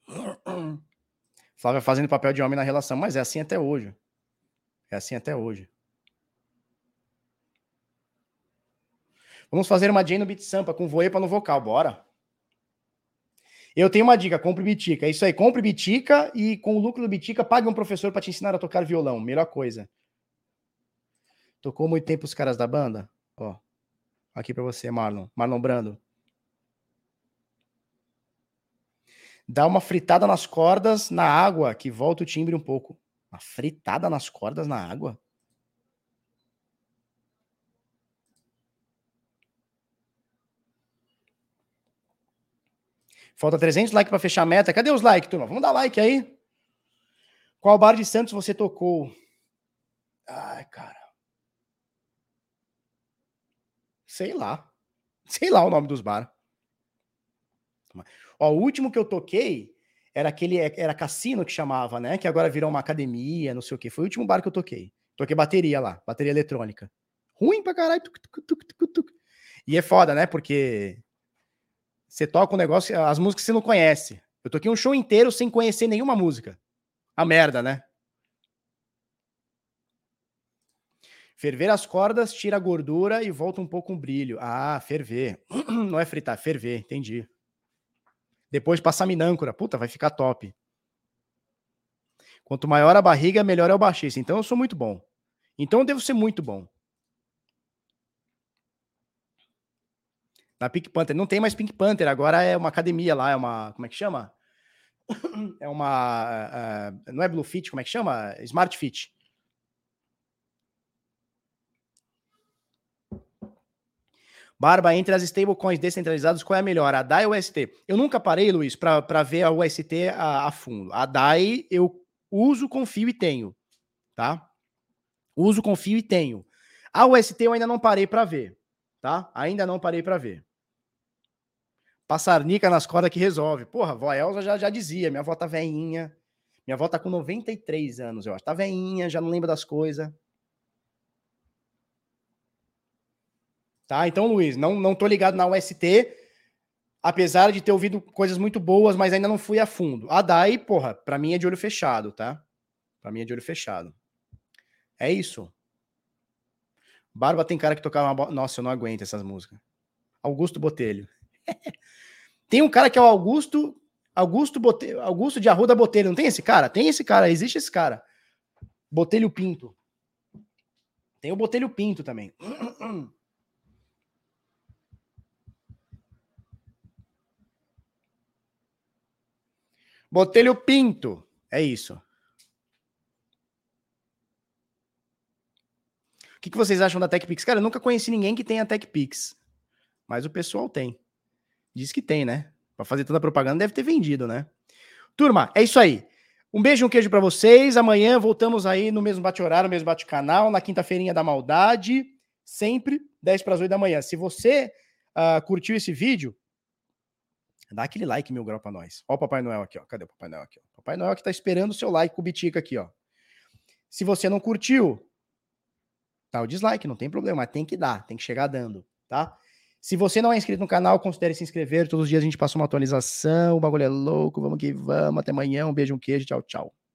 Flávia fazendo papel de homem na relação, mas é assim até hoje. É assim até hoje. Vamos fazer uma Jane no Beat Sampa com voepa no vocal, bora. Eu tenho uma dica, compre Bitica. É isso aí, compre Bitica e com o lucro do Bitica, pague um professor para te ensinar a tocar violão. Melhor coisa. Tocou muito tempo os caras da banda? Ó, aqui para você, Marlon. Marlon Brando. Dá uma fritada nas cordas na água, que volta o timbre um pouco. Uma fritada nas cordas na água? Falta 300 likes para fechar a meta. Cadê os likes, turma? Vamos dar like aí. Qual bar de Santos você tocou? Ai, cara. Sei lá. Sei lá o nome dos bar. Ó, o último que eu toquei era aquele era cassino que chamava, né? Que agora virou uma academia, não sei o que. Foi o último bar que eu toquei. Toquei bateria lá, bateria eletrônica. Ruim pra caralho. E é foda, né? Porque você toca um negócio, as músicas você não conhece. Eu toquei um show inteiro sem conhecer nenhuma música. A merda, né? Ferver as cordas, tira a gordura e volta um pouco um brilho. Ah, ferver. Não é fritar, ferver, entendi. Depois passar minâncora. Puta, vai ficar top. Quanto maior a barriga, melhor é o baixista. Então eu sou muito bom. Então eu devo ser muito bom. Na Pink Panther. Não tem mais Pink Panther, agora é uma academia lá, é uma. Como é que chama? É uma. Uh, não é Blue Fit, como é que chama? Smart Fit. Barba, entre as stablecoins descentralizadas, qual é a melhor? A DAI ou a UST? Eu nunca parei, Luiz, para ver a UST a, a, fundo. A DAI eu uso, confio e tenho, tá? Uso, confio e tenho. A UST eu ainda não parei para ver, tá? Ainda não parei para ver. Passarnica nas cordas que resolve. Porra, vó Elza já, já dizia, minha avó tá veinha. Minha avó tá com 93 anos, eu acho. Tá veinha, já não lembra das coisas. Tá? Então, Luiz, não, não tô ligado na UST, apesar de ter ouvido coisas muito boas, mas ainda não fui a fundo. A DAI, porra, pra mim é de olho fechado, tá? Pra mim é de olho fechado. É isso. Barba tem cara que tocava uma... Nossa, eu não aguento essas músicas. Augusto Botelho. Tem um cara que é o Augusto, Augusto Botelho, Augusto de Arruda Botelho, não tem esse cara? Tem esse cara, existe esse cara. Botelho Pinto. Tem o Botelho Pinto também. Botelho Pinto. É isso. O que, que vocês acham da TechPix? Cara, eu nunca conheci ninguém que tenha TechPix. Mas o pessoal tem. Diz que tem, né? Para fazer tanta propaganda, deve ter vendido, né? Turma, é isso aí. Um beijo um queijo para vocês. Amanhã voltamos aí no mesmo bate-horário, no mesmo bate-canal, na quinta-feirinha da maldade, sempre 10 para as 8 da manhã. Se você uh, curtiu esse vídeo, dá aquele like mil grau para nós. Ó o Papai Noel aqui, ó. Cadê o Papai Noel aqui? Ó? Papai Noel que tá esperando o seu like com o Bitica aqui, ó. Se você não curtiu, dá o dislike, não tem problema, mas tem que dar, tem que chegar dando, tá? Se você não é inscrito no canal, considere se inscrever. Todos os dias a gente passa uma atualização. O bagulho é louco. Vamos que vamos. Até amanhã. Um beijo, um queijo. Tchau, tchau.